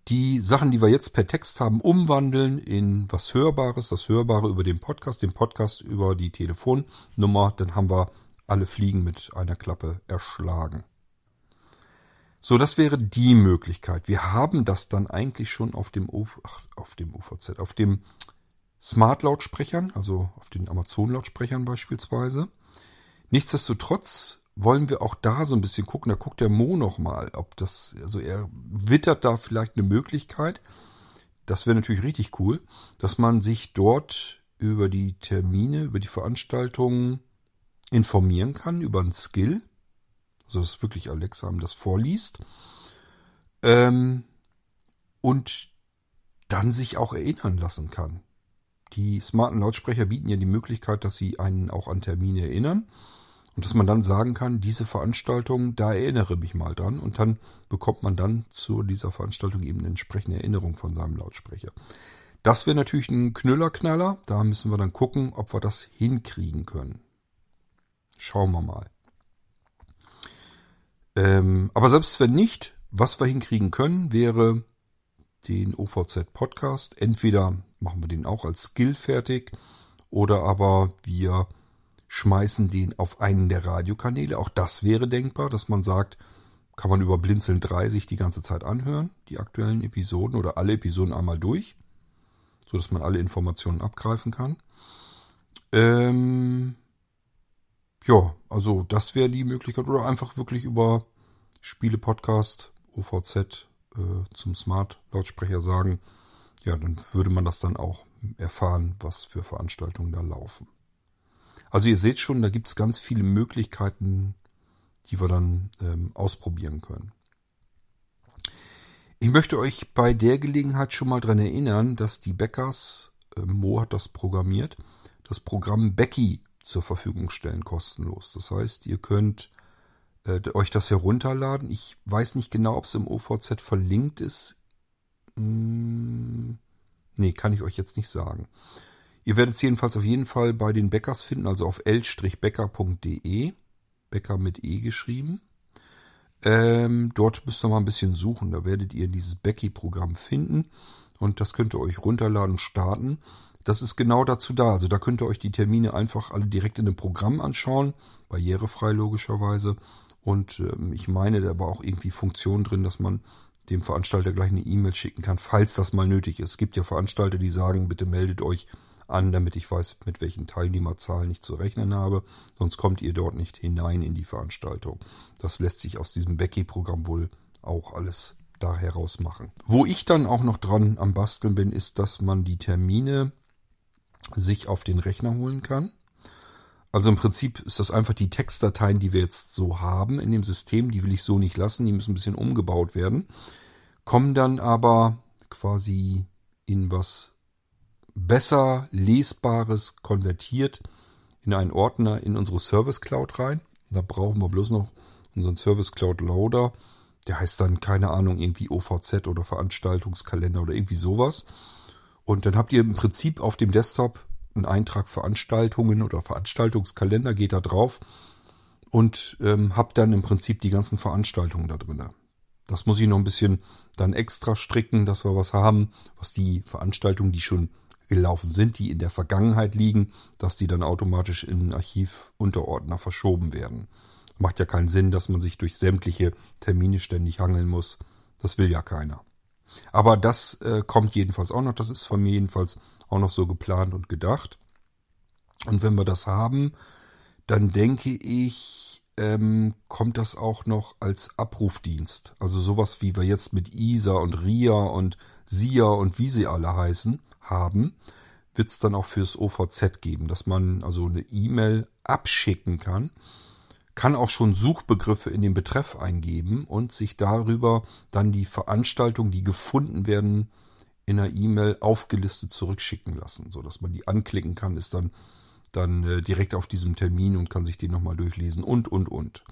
Die Sachen, die wir jetzt per Text haben, umwandeln in was Hörbares, das Hörbare über den Podcast, den Podcast über die Telefonnummer, dann haben wir alle Fliegen mit einer Klappe erschlagen. So, das wäre die Möglichkeit. Wir haben das dann eigentlich schon auf dem, Uf ach, auf dem UVZ, auf dem Smart-Lautsprechern, also auf den Amazon-Lautsprechern beispielsweise. Nichtsdestotrotz wollen wir auch da so ein bisschen gucken. Da guckt der Mo noch mal, ob das, also er wittert da vielleicht eine Möglichkeit. Das wäre natürlich richtig cool, dass man sich dort über die Termine, über die Veranstaltungen informieren kann, über einen Skill also dass wirklich Alexa das vorliest. Ähm, und dann sich auch erinnern lassen kann. Die smarten Lautsprecher bieten ja die Möglichkeit, dass sie einen auch an Termine erinnern und dass man dann sagen kann, diese Veranstaltung, da erinnere mich mal dran und dann bekommt man dann zu dieser Veranstaltung eben eine entsprechende Erinnerung von seinem Lautsprecher. Das wäre natürlich ein Knüllerknaller, da müssen wir dann gucken, ob wir das hinkriegen können. Schauen wir mal. Ähm, aber selbst wenn nicht, was wir hinkriegen können, wäre den OVZ Podcast. Entweder machen wir den auch als Skill fertig oder aber wir schmeißen den auf einen der Radiokanäle. Auch das wäre denkbar, dass man sagt, kann man über Blinzeln 3 sich die ganze Zeit anhören, die aktuellen Episoden oder alle Episoden einmal durch, so dass man alle Informationen abgreifen kann. Ähm, ja, also das wäre die Möglichkeit oder einfach wirklich über Spiele Podcast OVZ äh, zum Smart Lautsprecher sagen. Ja, dann würde man das dann auch erfahren, was für Veranstaltungen da laufen. Also ihr seht schon, da gibt es ganz viele Möglichkeiten, die wir dann ähm, ausprobieren können. Ich möchte euch bei der Gelegenheit schon mal dran erinnern, dass die Bäckers, äh, Mo hat das programmiert, das Programm Becky zur Verfügung stellen, kostenlos. Das heißt, ihr könnt äh, euch das herunterladen. Ich weiß nicht genau, ob es im OVZ verlinkt ist. Hm, nee, kann ich euch jetzt nicht sagen. Ihr werdet es jedenfalls auf jeden Fall bei den Bäckers finden, also auf l-becker.de. Becker mit E geschrieben. Ähm, dort müsst ihr mal ein bisschen suchen. Da werdet ihr dieses Becky-Programm finden und das könnt ihr euch runterladen starten. Das ist genau dazu da. Also da könnt ihr euch die Termine einfach alle direkt in dem Programm anschauen, barrierefrei logischerweise. Und ähm, ich meine, da war auch irgendwie Funktion drin, dass man dem Veranstalter gleich eine E-Mail schicken kann, falls das mal nötig ist. Es gibt ja Veranstalter, die sagen, bitte meldet euch an, damit ich weiß, mit welchen Teilnehmerzahlen ich zu rechnen habe. Sonst kommt ihr dort nicht hinein in die Veranstaltung. Das lässt sich aus diesem Becky-Programm wohl auch alles da heraus machen. Wo ich dann auch noch dran am Basteln bin, ist, dass man die Termine sich auf den Rechner holen kann. Also im Prinzip ist das einfach die Textdateien, die wir jetzt so haben in dem System, die will ich so nicht lassen, die müssen ein bisschen umgebaut werden, kommen dann aber quasi in was besser lesbares konvertiert in einen Ordner in unsere Service Cloud rein. Da brauchen wir bloß noch unseren Service Cloud Loader. Der heißt dann, keine Ahnung, irgendwie OVZ oder Veranstaltungskalender oder irgendwie sowas. Und dann habt ihr im Prinzip auf dem Desktop einen Eintrag Veranstaltungen oder Veranstaltungskalender, geht da drauf und ähm, habt dann im Prinzip die ganzen Veranstaltungen da drin. Das muss ich noch ein bisschen dann extra stricken, dass wir was haben, was die Veranstaltungen, die schon gelaufen sind, die in der Vergangenheit liegen, dass die dann automatisch in Archivunterordner verschoben werden. Macht ja keinen Sinn, dass man sich durch sämtliche Termine ständig hangeln muss. Das will ja keiner. Aber das äh, kommt jedenfalls auch noch. Das ist von mir jedenfalls auch noch so geplant und gedacht. Und wenn wir das haben, dann denke ich, ähm, kommt das auch noch als Abrufdienst. Also sowas wie wir jetzt mit ISA und RIA und SIA und wie sie alle heißen haben, wird es dann auch fürs OVZ geben, dass man also eine E-Mail abschicken kann, kann auch schon Suchbegriffe in den Betreff eingeben und sich darüber dann die Veranstaltungen, die gefunden werden, in einer E-Mail aufgelistet zurückschicken lassen, so dass man die anklicken kann, ist dann dann äh, direkt auf diesem Termin und kann sich den nochmal durchlesen und und und.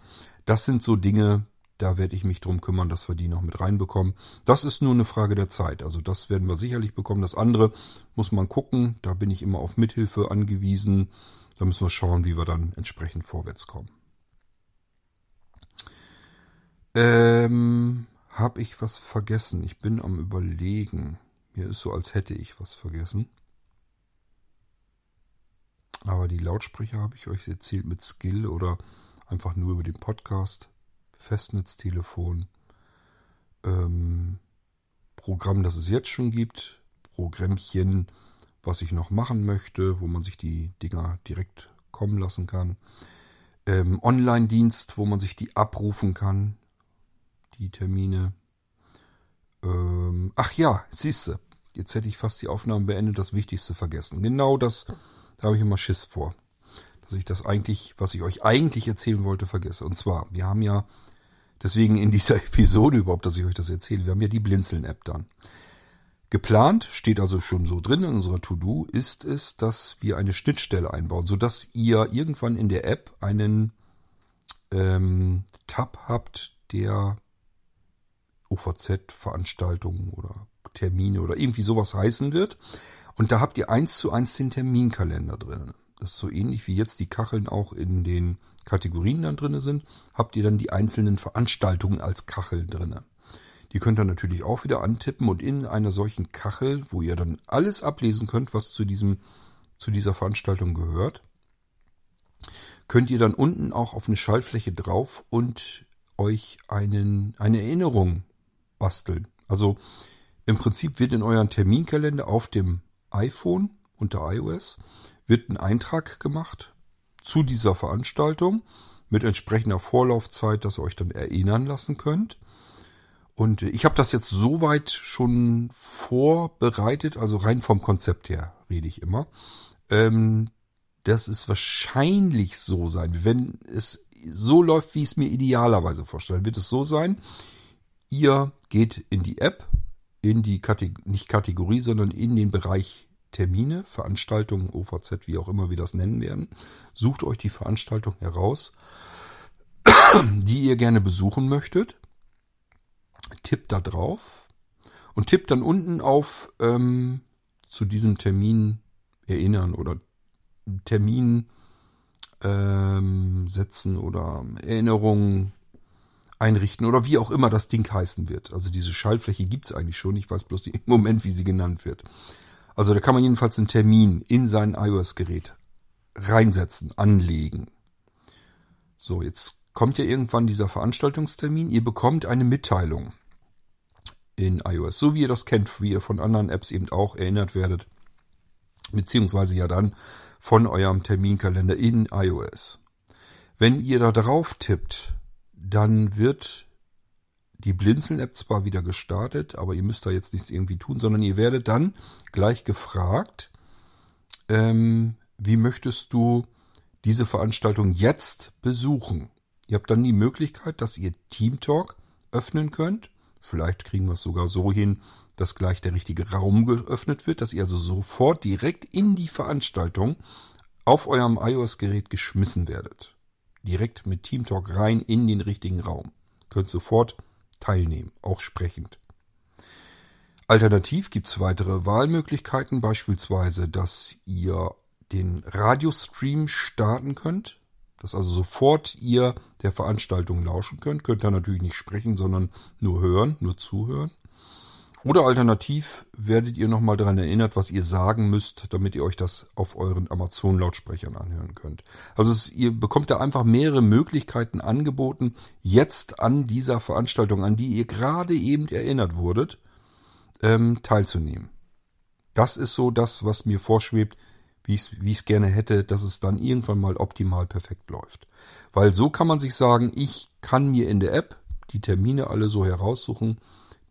Das sind so Dinge, da werde ich mich drum kümmern, dass wir die noch mit reinbekommen. Das ist nur eine Frage der Zeit. Also das werden wir sicherlich bekommen. Das andere muss man gucken. Da bin ich immer auf Mithilfe angewiesen. Da müssen wir schauen, wie wir dann entsprechend vorwärts kommen. Ähm, habe ich was vergessen? Ich bin am überlegen. Mir ist so, als hätte ich was vergessen. Aber die Lautsprecher habe ich euch erzählt mit Skill oder einfach nur über den Podcast. Festnetztelefon, ähm, Programm, das es jetzt schon gibt, Programmchen, was ich noch machen möchte, wo man sich die Dinger direkt kommen lassen kann. Ähm, Online-Dienst, wo man sich die abrufen kann, die Termine. Ähm, ach ja, siehste, jetzt hätte ich fast die Aufnahme beendet, das Wichtigste vergessen. Genau das, da habe ich immer Schiss vor dass ich das eigentlich, was ich euch eigentlich erzählen wollte, vergesse. Und zwar, wir haben ja deswegen in dieser Episode überhaupt, dass ich euch das erzähle, wir haben ja die Blinzeln-App dann. Geplant, steht also schon so drin in unserer To-Do, ist es, dass wir eine Schnittstelle einbauen, sodass ihr irgendwann in der App einen ähm, Tab habt, der OVZ-Veranstaltungen oder Termine oder irgendwie sowas heißen wird. Und da habt ihr eins zu eins den Terminkalender drin das ist so ähnlich wie jetzt die Kacheln auch in den Kategorien dann drinne sind, habt ihr dann die einzelnen Veranstaltungen als Kacheln drinne. Die könnt ihr natürlich auch wieder antippen und in einer solchen Kachel, wo ihr dann alles ablesen könnt, was zu diesem, zu dieser Veranstaltung gehört, könnt ihr dann unten auch auf eine Schaltfläche drauf und euch einen, eine Erinnerung basteln. Also im Prinzip wird in euren Terminkalender auf dem iPhone unter iOS wird ein Eintrag gemacht zu dieser Veranstaltung mit entsprechender Vorlaufzeit, dass ihr euch dann erinnern lassen könnt. Und ich habe das jetzt soweit schon vorbereitet, also rein vom Konzept her rede ich immer, ähm, dass es wahrscheinlich so sein, wenn es so läuft, wie ich es mir idealerweise vorstelle, wird es so sein, ihr geht in die App, in die Kategorie, nicht Kategorie, sondern in den Bereich Termine, Veranstaltungen, OVZ, wie auch immer wir das nennen werden. Sucht euch die Veranstaltung heraus, die ihr gerne besuchen möchtet. Tippt da drauf und tippt dann unten auf ähm, zu diesem Termin erinnern oder Termin ähm, setzen oder Erinnerungen einrichten oder wie auch immer das Ding heißen wird. Also diese Schaltfläche gibt es eigentlich schon. Ich weiß bloß im Moment, wie sie genannt wird. Also da kann man jedenfalls einen Termin in sein iOS-Gerät reinsetzen, anlegen. So, jetzt kommt ja irgendwann dieser Veranstaltungstermin. Ihr bekommt eine Mitteilung in iOS, so wie ihr das kennt, wie ihr von anderen Apps eben auch erinnert werdet, beziehungsweise ja dann von eurem Terminkalender in iOS. Wenn ihr da drauf tippt, dann wird die Blinzeln-App zwar wieder gestartet, aber ihr müsst da jetzt nichts irgendwie tun, sondern ihr werdet dann gleich gefragt, ähm, wie möchtest du diese Veranstaltung jetzt besuchen? Ihr habt dann die Möglichkeit, dass ihr Teamtalk öffnen könnt. Vielleicht kriegen wir es sogar so hin, dass gleich der richtige Raum geöffnet wird, dass ihr also sofort direkt in die Veranstaltung auf eurem iOS-Gerät geschmissen werdet. Direkt mit Teamtalk rein in den richtigen Raum. Könnt sofort teilnehmen, auch sprechend. Alternativ gibt es weitere Wahlmöglichkeiten, beispielsweise, dass ihr den Radiostream starten könnt, dass also sofort ihr der Veranstaltung lauschen könnt. Könnt ihr natürlich nicht sprechen, sondern nur hören, nur zuhören. Oder alternativ werdet ihr nochmal daran erinnert, was ihr sagen müsst, damit ihr euch das auf euren Amazon-Lautsprechern anhören könnt. Also es, ihr bekommt da einfach mehrere Möglichkeiten angeboten, jetzt an dieser Veranstaltung, an die ihr gerade eben erinnert wurdet, ähm, teilzunehmen. Das ist so das, was mir vorschwebt, wie ich es gerne hätte, dass es dann irgendwann mal optimal perfekt läuft. Weil so kann man sich sagen, ich kann mir in der App die Termine alle so heraussuchen,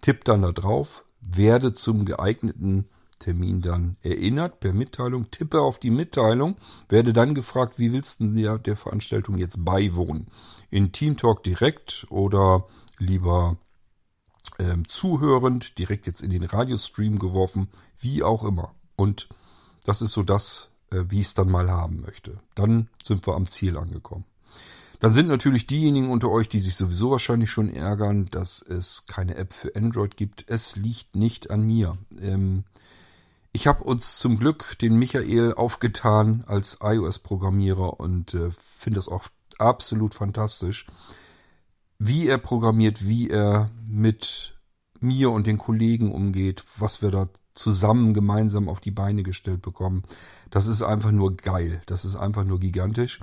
tipp dann da drauf, werde zum geeigneten Termin dann erinnert per Mitteilung, tippe auf die Mitteilung, werde dann gefragt, wie willst du der, der Veranstaltung jetzt beiwohnen? In Teamtalk direkt oder lieber ähm, zuhörend, direkt jetzt in den Radiostream geworfen, wie auch immer. Und das ist so das, äh, wie ich es dann mal haben möchte. Dann sind wir am Ziel angekommen. Dann sind natürlich diejenigen unter euch, die sich sowieso wahrscheinlich schon ärgern, dass es keine App für Android gibt. Es liegt nicht an mir. Ähm, ich habe uns zum Glück den Michael aufgetan als iOS-Programmierer und äh, finde das auch absolut fantastisch, wie er programmiert, wie er mit mir und den Kollegen umgeht, was wir da zusammen gemeinsam auf die Beine gestellt bekommen. Das ist einfach nur geil. Das ist einfach nur gigantisch.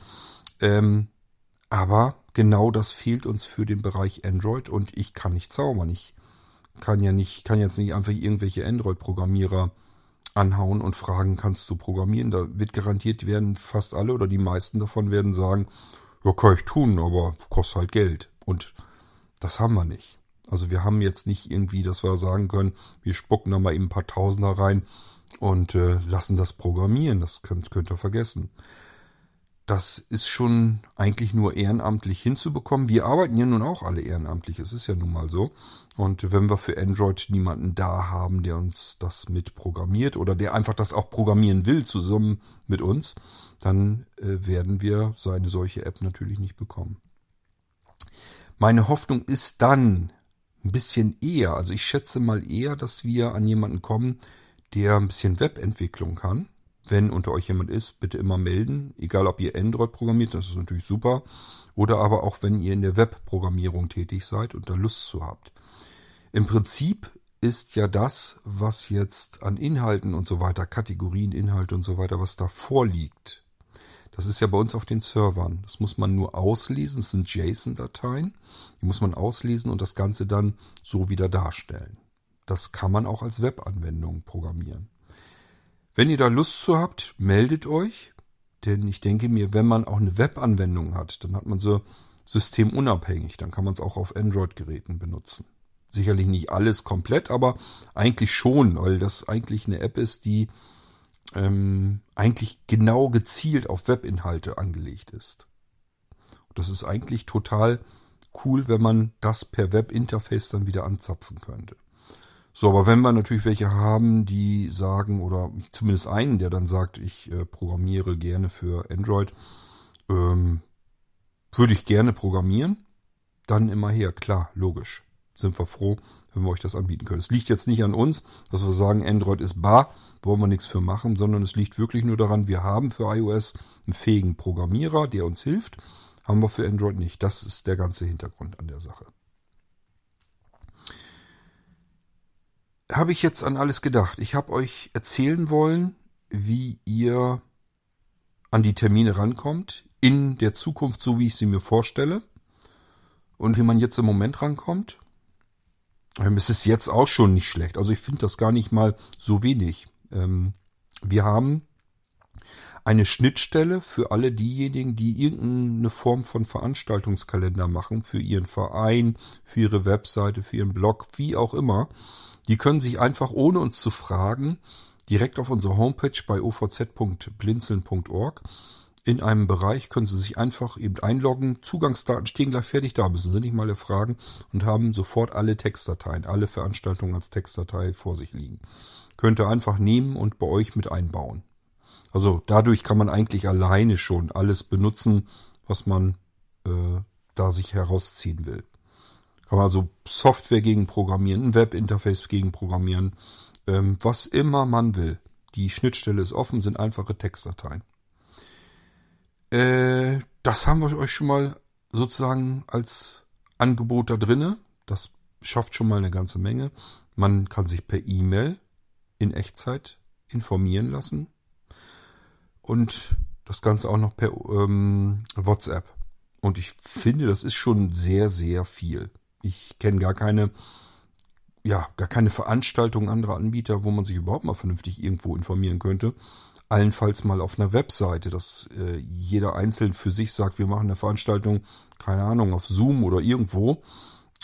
Ähm, aber genau das fehlt uns für den Bereich Android und ich kann nicht zaubern. Ich kann ja nicht, kann jetzt nicht einfach irgendwelche Android-Programmierer anhauen und fragen, kannst du programmieren? Da wird garantiert werden fast alle oder die meisten davon werden sagen, ja, kann ich tun, aber kostet halt Geld. Und das haben wir nicht. Also wir haben jetzt nicht irgendwie, dass wir sagen können, wir spucken da mal eben ein paar Tausender rein und äh, lassen das programmieren. Das könnt, könnt ihr vergessen das ist schon eigentlich nur ehrenamtlich hinzubekommen. Wir arbeiten ja nun auch alle ehrenamtlich, es ist ja nun mal so. Und wenn wir für Android niemanden da haben, der uns das mit programmiert oder der einfach das auch programmieren will zusammen mit uns, dann äh, werden wir so eine solche App natürlich nicht bekommen. Meine Hoffnung ist dann ein bisschen eher, also ich schätze mal eher, dass wir an jemanden kommen, der ein bisschen Webentwicklung kann wenn unter euch jemand ist, bitte immer melden. Egal, ob ihr Android programmiert, das ist natürlich super. Oder aber auch, wenn ihr in der Webprogrammierung tätig seid und da Lust zu habt. Im Prinzip ist ja das, was jetzt an Inhalten und so weiter, Kategorien, Inhalte und so weiter, was da vorliegt, Das ist ja bei uns auf den Servern. Das muss man nur auslesen. Das sind JSON-Dateien. Die muss man auslesen und das Ganze dann so wieder darstellen. Das kann man auch als Webanwendung programmieren. Wenn ihr da Lust zu habt, meldet euch. Denn ich denke mir, wenn man auch eine Webanwendung hat, dann hat man so systemunabhängig. Dann kann man es auch auf Android-Geräten benutzen. Sicherlich nicht alles komplett, aber eigentlich schon, weil das eigentlich eine App ist, die ähm, eigentlich genau gezielt auf Webinhalte angelegt ist. Das ist eigentlich total cool, wenn man das per Webinterface dann wieder anzapfen könnte. So, aber wenn wir natürlich welche haben, die sagen, oder zumindest einen, der dann sagt, ich äh, programmiere gerne für Android, ähm, würde ich gerne programmieren, dann immer her, klar, logisch. Sind wir froh, wenn wir euch das anbieten können. Es liegt jetzt nicht an uns, dass wir sagen, Android ist bar, wollen wir nichts für machen, sondern es liegt wirklich nur daran, wir haben für iOS einen fähigen Programmierer, der uns hilft, haben wir für Android nicht. Das ist der ganze Hintergrund an der Sache. Habe ich jetzt an alles gedacht. Ich habe euch erzählen wollen, wie ihr an die Termine rankommt, in der Zukunft, so wie ich sie mir vorstelle. Und wie man jetzt im Moment rankommt. Ähm, es ist jetzt auch schon nicht schlecht. Also ich finde das gar nicht mal so wenig. Ähm, wir haben eine Schnittstelle für alle diejenigen, die irgendeine Form von Veranstaltungskalender machen, für ihren Verein, für ihre Webseite, für ihren Blog, wie auch immer. Die können sich einfach, ohne uns zu fragen, direkt auf unsere Homepage bei ovz.blinzeln.org in einem Bereich können Sie sich einfach eben einloggen. Zugangsdaten stehen gleich fertig da, müssen Sie nicht mal erfragen und haben sofort alle Textdateien, alle Veranstaltungen als Textdatei vor sich liegen. Könnt ihr einfach nehmen und bei euch mit einbauen. Also dadurch kann man eigentlich alleine schon alles benutzen, was man äh, da sich herausziehen will. Man also Software gegen programmieren, ein Webinterface gegen programmieren, ähm, was immer man will. Die Schnittstelle ist offen, sind einfache Textdateien. Äh, das haben wir euch schon mal sozusagen als Angebot da drinne. Das schafft schon mal eine ganze Menge. Man kann sich per E-Mail in Echtzeit informieren lassen und das Ganze auch noch per ähm, WhatsApp. Und ich finde, das ist schon sehr, sehr viel. Ich kenne gar keine, ja, gar keine Veranstaltung anderer Anbieter, wo man sich überhaupt mal vernünftig irgendwo informieren könnte. Allenfalls mal auf einer Webseite, dass äh, jeder einzeln für sich sagt, wir machen eine Veranstaltung, keine Ahnung, auf Zoom oder irgendwo.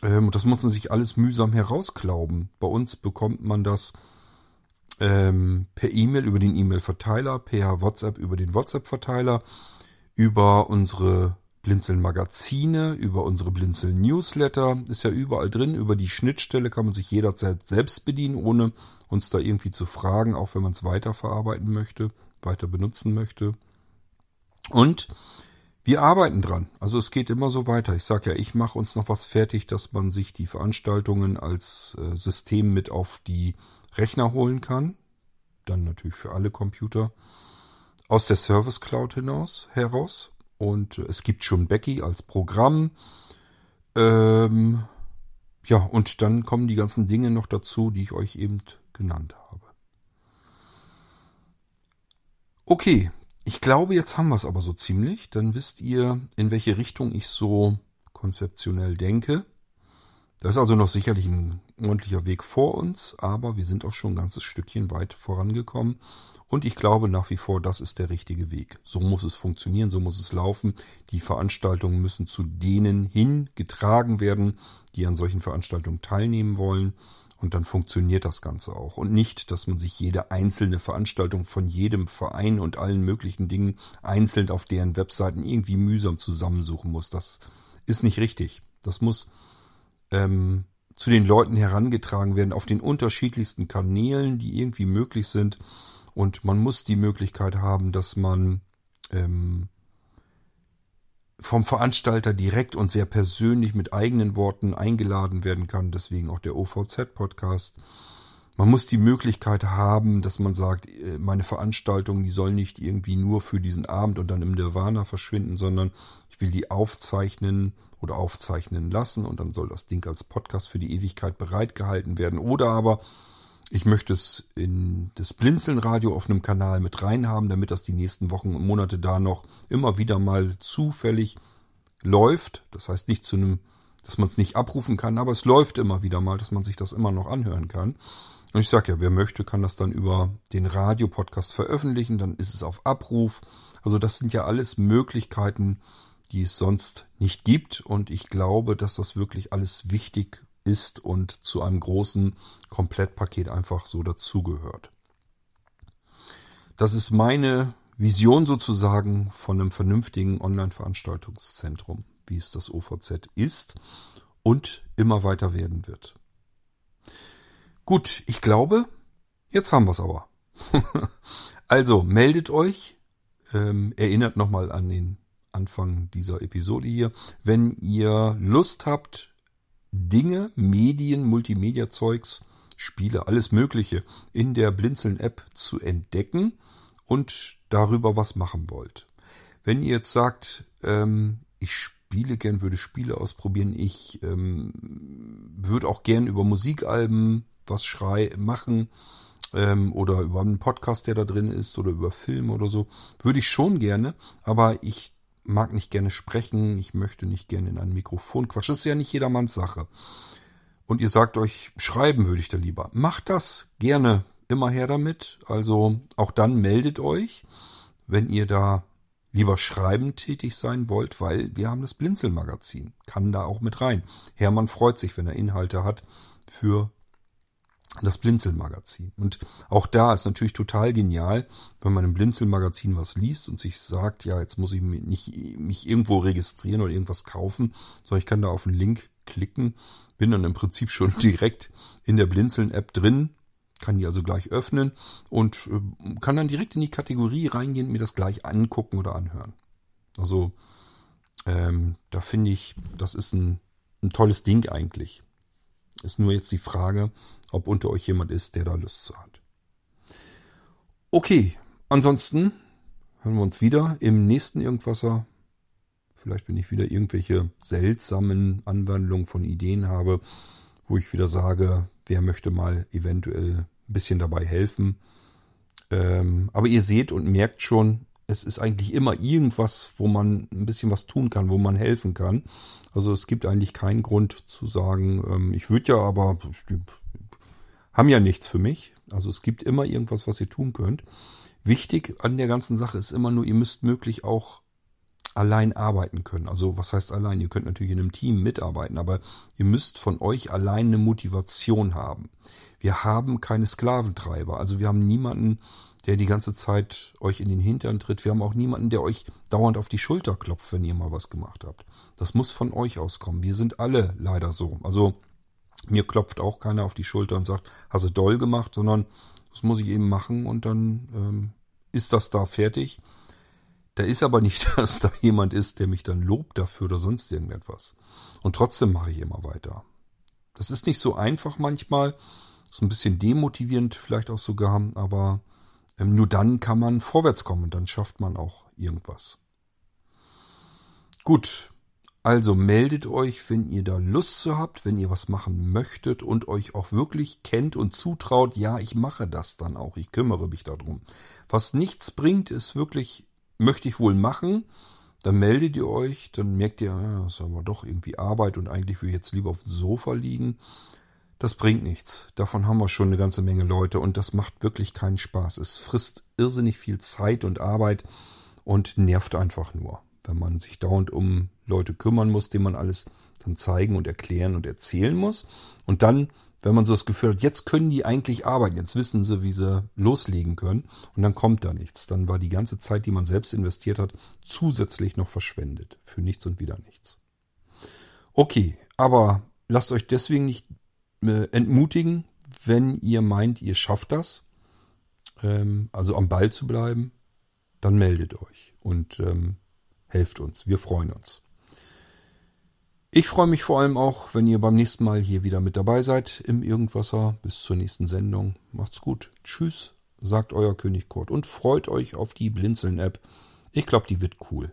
Ähm, und das muss man sich alles mühsam herausklauben. Bei uns bekommt man das ähm, per E-Mail über den E-Mail-Verteiler, per WhatsApp über den WhatsApp-Verteiler, über unsere Blinzeln-Magazine, über unsere Blinzeln-Newsletter, ist ja überall drin. Über die Schnittstelle kann man sich jederzeit selbst bedienen, ohne uns da irgendwie zu fragen, auch wenn man es weiterverarbeiten möchte, weiter benutzen möchte. Und wir arbeiten dran. Also es geht immer so weiter. Ich sage ja, ich mache uns noch was fertig, dass man sich die Veranstaltungen als äh, System mit auf die Rechner holen kann. Dann natürlich für alle Computer. Aus der Service Cloud hinaus, heraus. Und es gibt schon Becky als Programm. Ähm, ja, und dann kommen die ganzen Dinge noch dazu, die ich euch eben genannt habe. Okay, ich glaube, jetzt haben wir es aber so ziemlich. Dann wisst ihr, in welche Richtung ich so konzeptionell denke. Da ist also noch sicherlich ein ordentlicher Weg vor uns, aber wir sind auch schon ein ganzes Stückchen weit vorangekommen und ich glaube nach wie vor, das ist der richtige Weg. So muss es funktionieren, so muss es laufen. Die Veranstaltungen müssen zu denen hingetragen werden, die an solchen Veranstaltungen teilnehmen wollen. Und dann funktioniert das Ganze auch. Und nicht, dass man sich jede einzelne Veranstaltung von jedem Verein und allen möglichen Dingen einzeln auf deren Webseiten irgendwie mühsam zusammensuchen muss. Das ist nicht richtig. Das muss ähm, zu den Leuten herangetragen werden auf den unterschiedlichsten Kanälen, die irgendwie möglich sind. Und man muss die Möglichkeit haben, dass man ähm, vom Veranstalter direkt und sehr persönlich mit eigenen Worten eingeladen werden kann. Deswegen auch der OVZ-Podcast. Man muss die Möglichkeit haben, dass man sagt, äh, meine Veranstaltung, die soll nicht irgendwie nur für diesen Abend und dann im Nirvana verschwinden, sondern ich will die aufzeichnen oder aufzeichnen lassen und dann soll das Ding als Podcast für die Ewigkeit bereitgehalten werden. Oder aber Ich möchte es in das Blinzeln-Radio auf einem Kanal mit reinhaben, damit das die nächsten Wochen und Monate da noch immer wieder mal zufällig läuft. Das heißt nicht zu einem, dass man es nicht abrufen kann, aber es läuft immer wieder mal, dass man sich das immer noch anhören kann. Und ich sage ja, wer möchte, kann das dann über den Radiopodcast veröffentlichen, dann ist es auf Abruf. Also das sind ja alles Möglichkeiten, die es sonst nicht gibt. Und ich glaube, dass das wirklich alles wichtig ist und zu einem großen Komplettpaket einfach so dazugehört. Das ist meine Vision sozusagen von einem vernünftigen Online-Veranstaltungszentrum, wie es das OVZ ist und immer weiter werden wird. Gut, ich glaube, jetzt haben wir es aber. also meldet euch, ähm, erinnert nochmal an den Anfang dieser Episode hier, wenn ihr Lust habt, Dinge, Medien, Multimedia-Zeugs, Spiele, alles Mögliche in der Blinzeln-App zu entdecken und darüber was machen wollt. Wenn ihr jetzt sagt, ähm, ich spiele gern, würde Spiele ausprobieren, ich ähm, würde auch gern über Musikalben was schrei machen ähm, oder über einen Podcast, der da drin ist oder über Filme oder so, würde ich schon gerne, aber ich mag nicht gerne sprechen, ich möchte nicht gerne in ein Mikrofon quatschen. Das ist ja nicht jedermanns Sache. Und ihr sagt euch, schreiben würde ich da lieber. Macht das gerne immer her damit. Also auch dann meldet euch, wenn ihr da lieber schreiben tätig sein wollt, weil wir haben das Blinzelmagazin. Kann da auch mit rein. Hermann freut sich, wenn er Inhalte hat für das Blinzelmagazin. Und auch da ist natürlich total genial, wenn man im Blinzelmagazin was liest und sich sagt, ja, jetzt muss ich mich nicht mich irgendwo registrieren oder irgendwas kaufen, sondern ich kann da auf einen Link klicken, bin dann im Prinzip schon direkt in der Blinzeln-App drin, kann die also gleich öffnen und äh, kann dann direkt in die Kategorie reingehen und mir das gleich angucken oder anhören. Also ähm, da finde ich, das ist ein, ein tolles Ding eigentlich. Ist nur jetzt die Frage, ob unter euch jemand ist, der da Lust zu hat. Okay, ansonsten hören wir uns wieder im nächsten Irgendwasser. Vielleicht, wenn ich wieder irgendwelche seltsamen Anwandlungen von Ideen habe, wo ich wieder sage, wer möchte mal eventuell ein bisschen dabei helfen. Ähm, aber ihr seht und merkt schon, es ist eigentlich immer irgendwas, wo man ein bisschen was tun kann, wo man helfen kann. Also es gibt eigentlich keinen Grund zu sagen, ähm, ich würde ja aber, haben ja nichts für mich. Also es gibt immer irgendwas, was ihr tun könnt. Wichtig an der ganzen Sache ist immer nur, ihr müsst möglich auch allein arbeiten können. Also was heißt allein? Ihr könnt natürlich in einem Team mitarbeiten, aber ihr müsst von euch allein eine Motivation haben. Wir haben keine Sklaventreiber. Also wir haben niemanden, der die ganze Zeit euch in den Hintern tritt. Wir haben auch niemanden, der euch dauernd auf die Schulter klopft, wenn ihr mal was gemacht habt. Das muss von euch auskommen. Wir sind alle leider so. Also mir klopft auch keiner auf die Schulter und sagt, hast du doll gemacht, sondern das muss ich eben machen und dann ähm, ist das da fertig. Da ist aber nicht, dass da jemand ist, der mich dann lobt dafür oder sonst irgendetwas. Und trotzdem mache ich immer weiter. Das ist nicht so einfach manchmal. Ist ein bisschen demotivierend vielleicht auch sogar, aber ähm, nur dann kann man vorwärts kommen und dann schafft man auch irgendwas. Gut, also meldet euch, wenn ihr da Lust zu habt, wenn ihr was machen möchtet und euch auch wirklich kennt und zutraut, ja, ich mache das dann auch, ich kümmere mich darum. Was nichts bringt, ist wirklich, möchte ich wohl machen, dann meldet ihr euch, dann merkt ihr, ja, das ist aber doch irgendwie Arbeit und eigentlich will ich jetzt lieber auf dem Sofa liegen. Das bringt nichts. Davon haben wir schon eine ganze Menge Leute und das macht wirklich keinen Spaß. Es frisst irrsinnig viel Zeit und Arbeit und nervt einfach nur wenn man sich dauernd um Leute kümmern muss, denen man alles dann zeigen und erklären und erzählen muss. Und dann, wenn man so das Gefühl hat, jetzt können die eigentlich arbeiten, jetzt wissen sie, wie sie loslegen können, und dann kommt da nichts. Dann war die ganze Zeit, die man selbst investiert hat, zusätzlich noch verschwendet. Für nichts und wieder nichts. Okay, aber lasst euch deswegen nicht äh, entmutigen, wenn ihr meint, ihr schafft das, ähm, also am Ball zu bleiben, dann meldet euch. Und ähm, helft uns. Wir freuen uns. Ich freue mich vor allem auch, wenn ihr beim nächsten Mal hier wieder mit dabei seid im Irgendwasser. Bis zur nächsten Sendung. Macht's gut. Tschüss, sagt euer König Kurt und freut euch auf die Blinzeln-App. Ich glaube, die wird cool.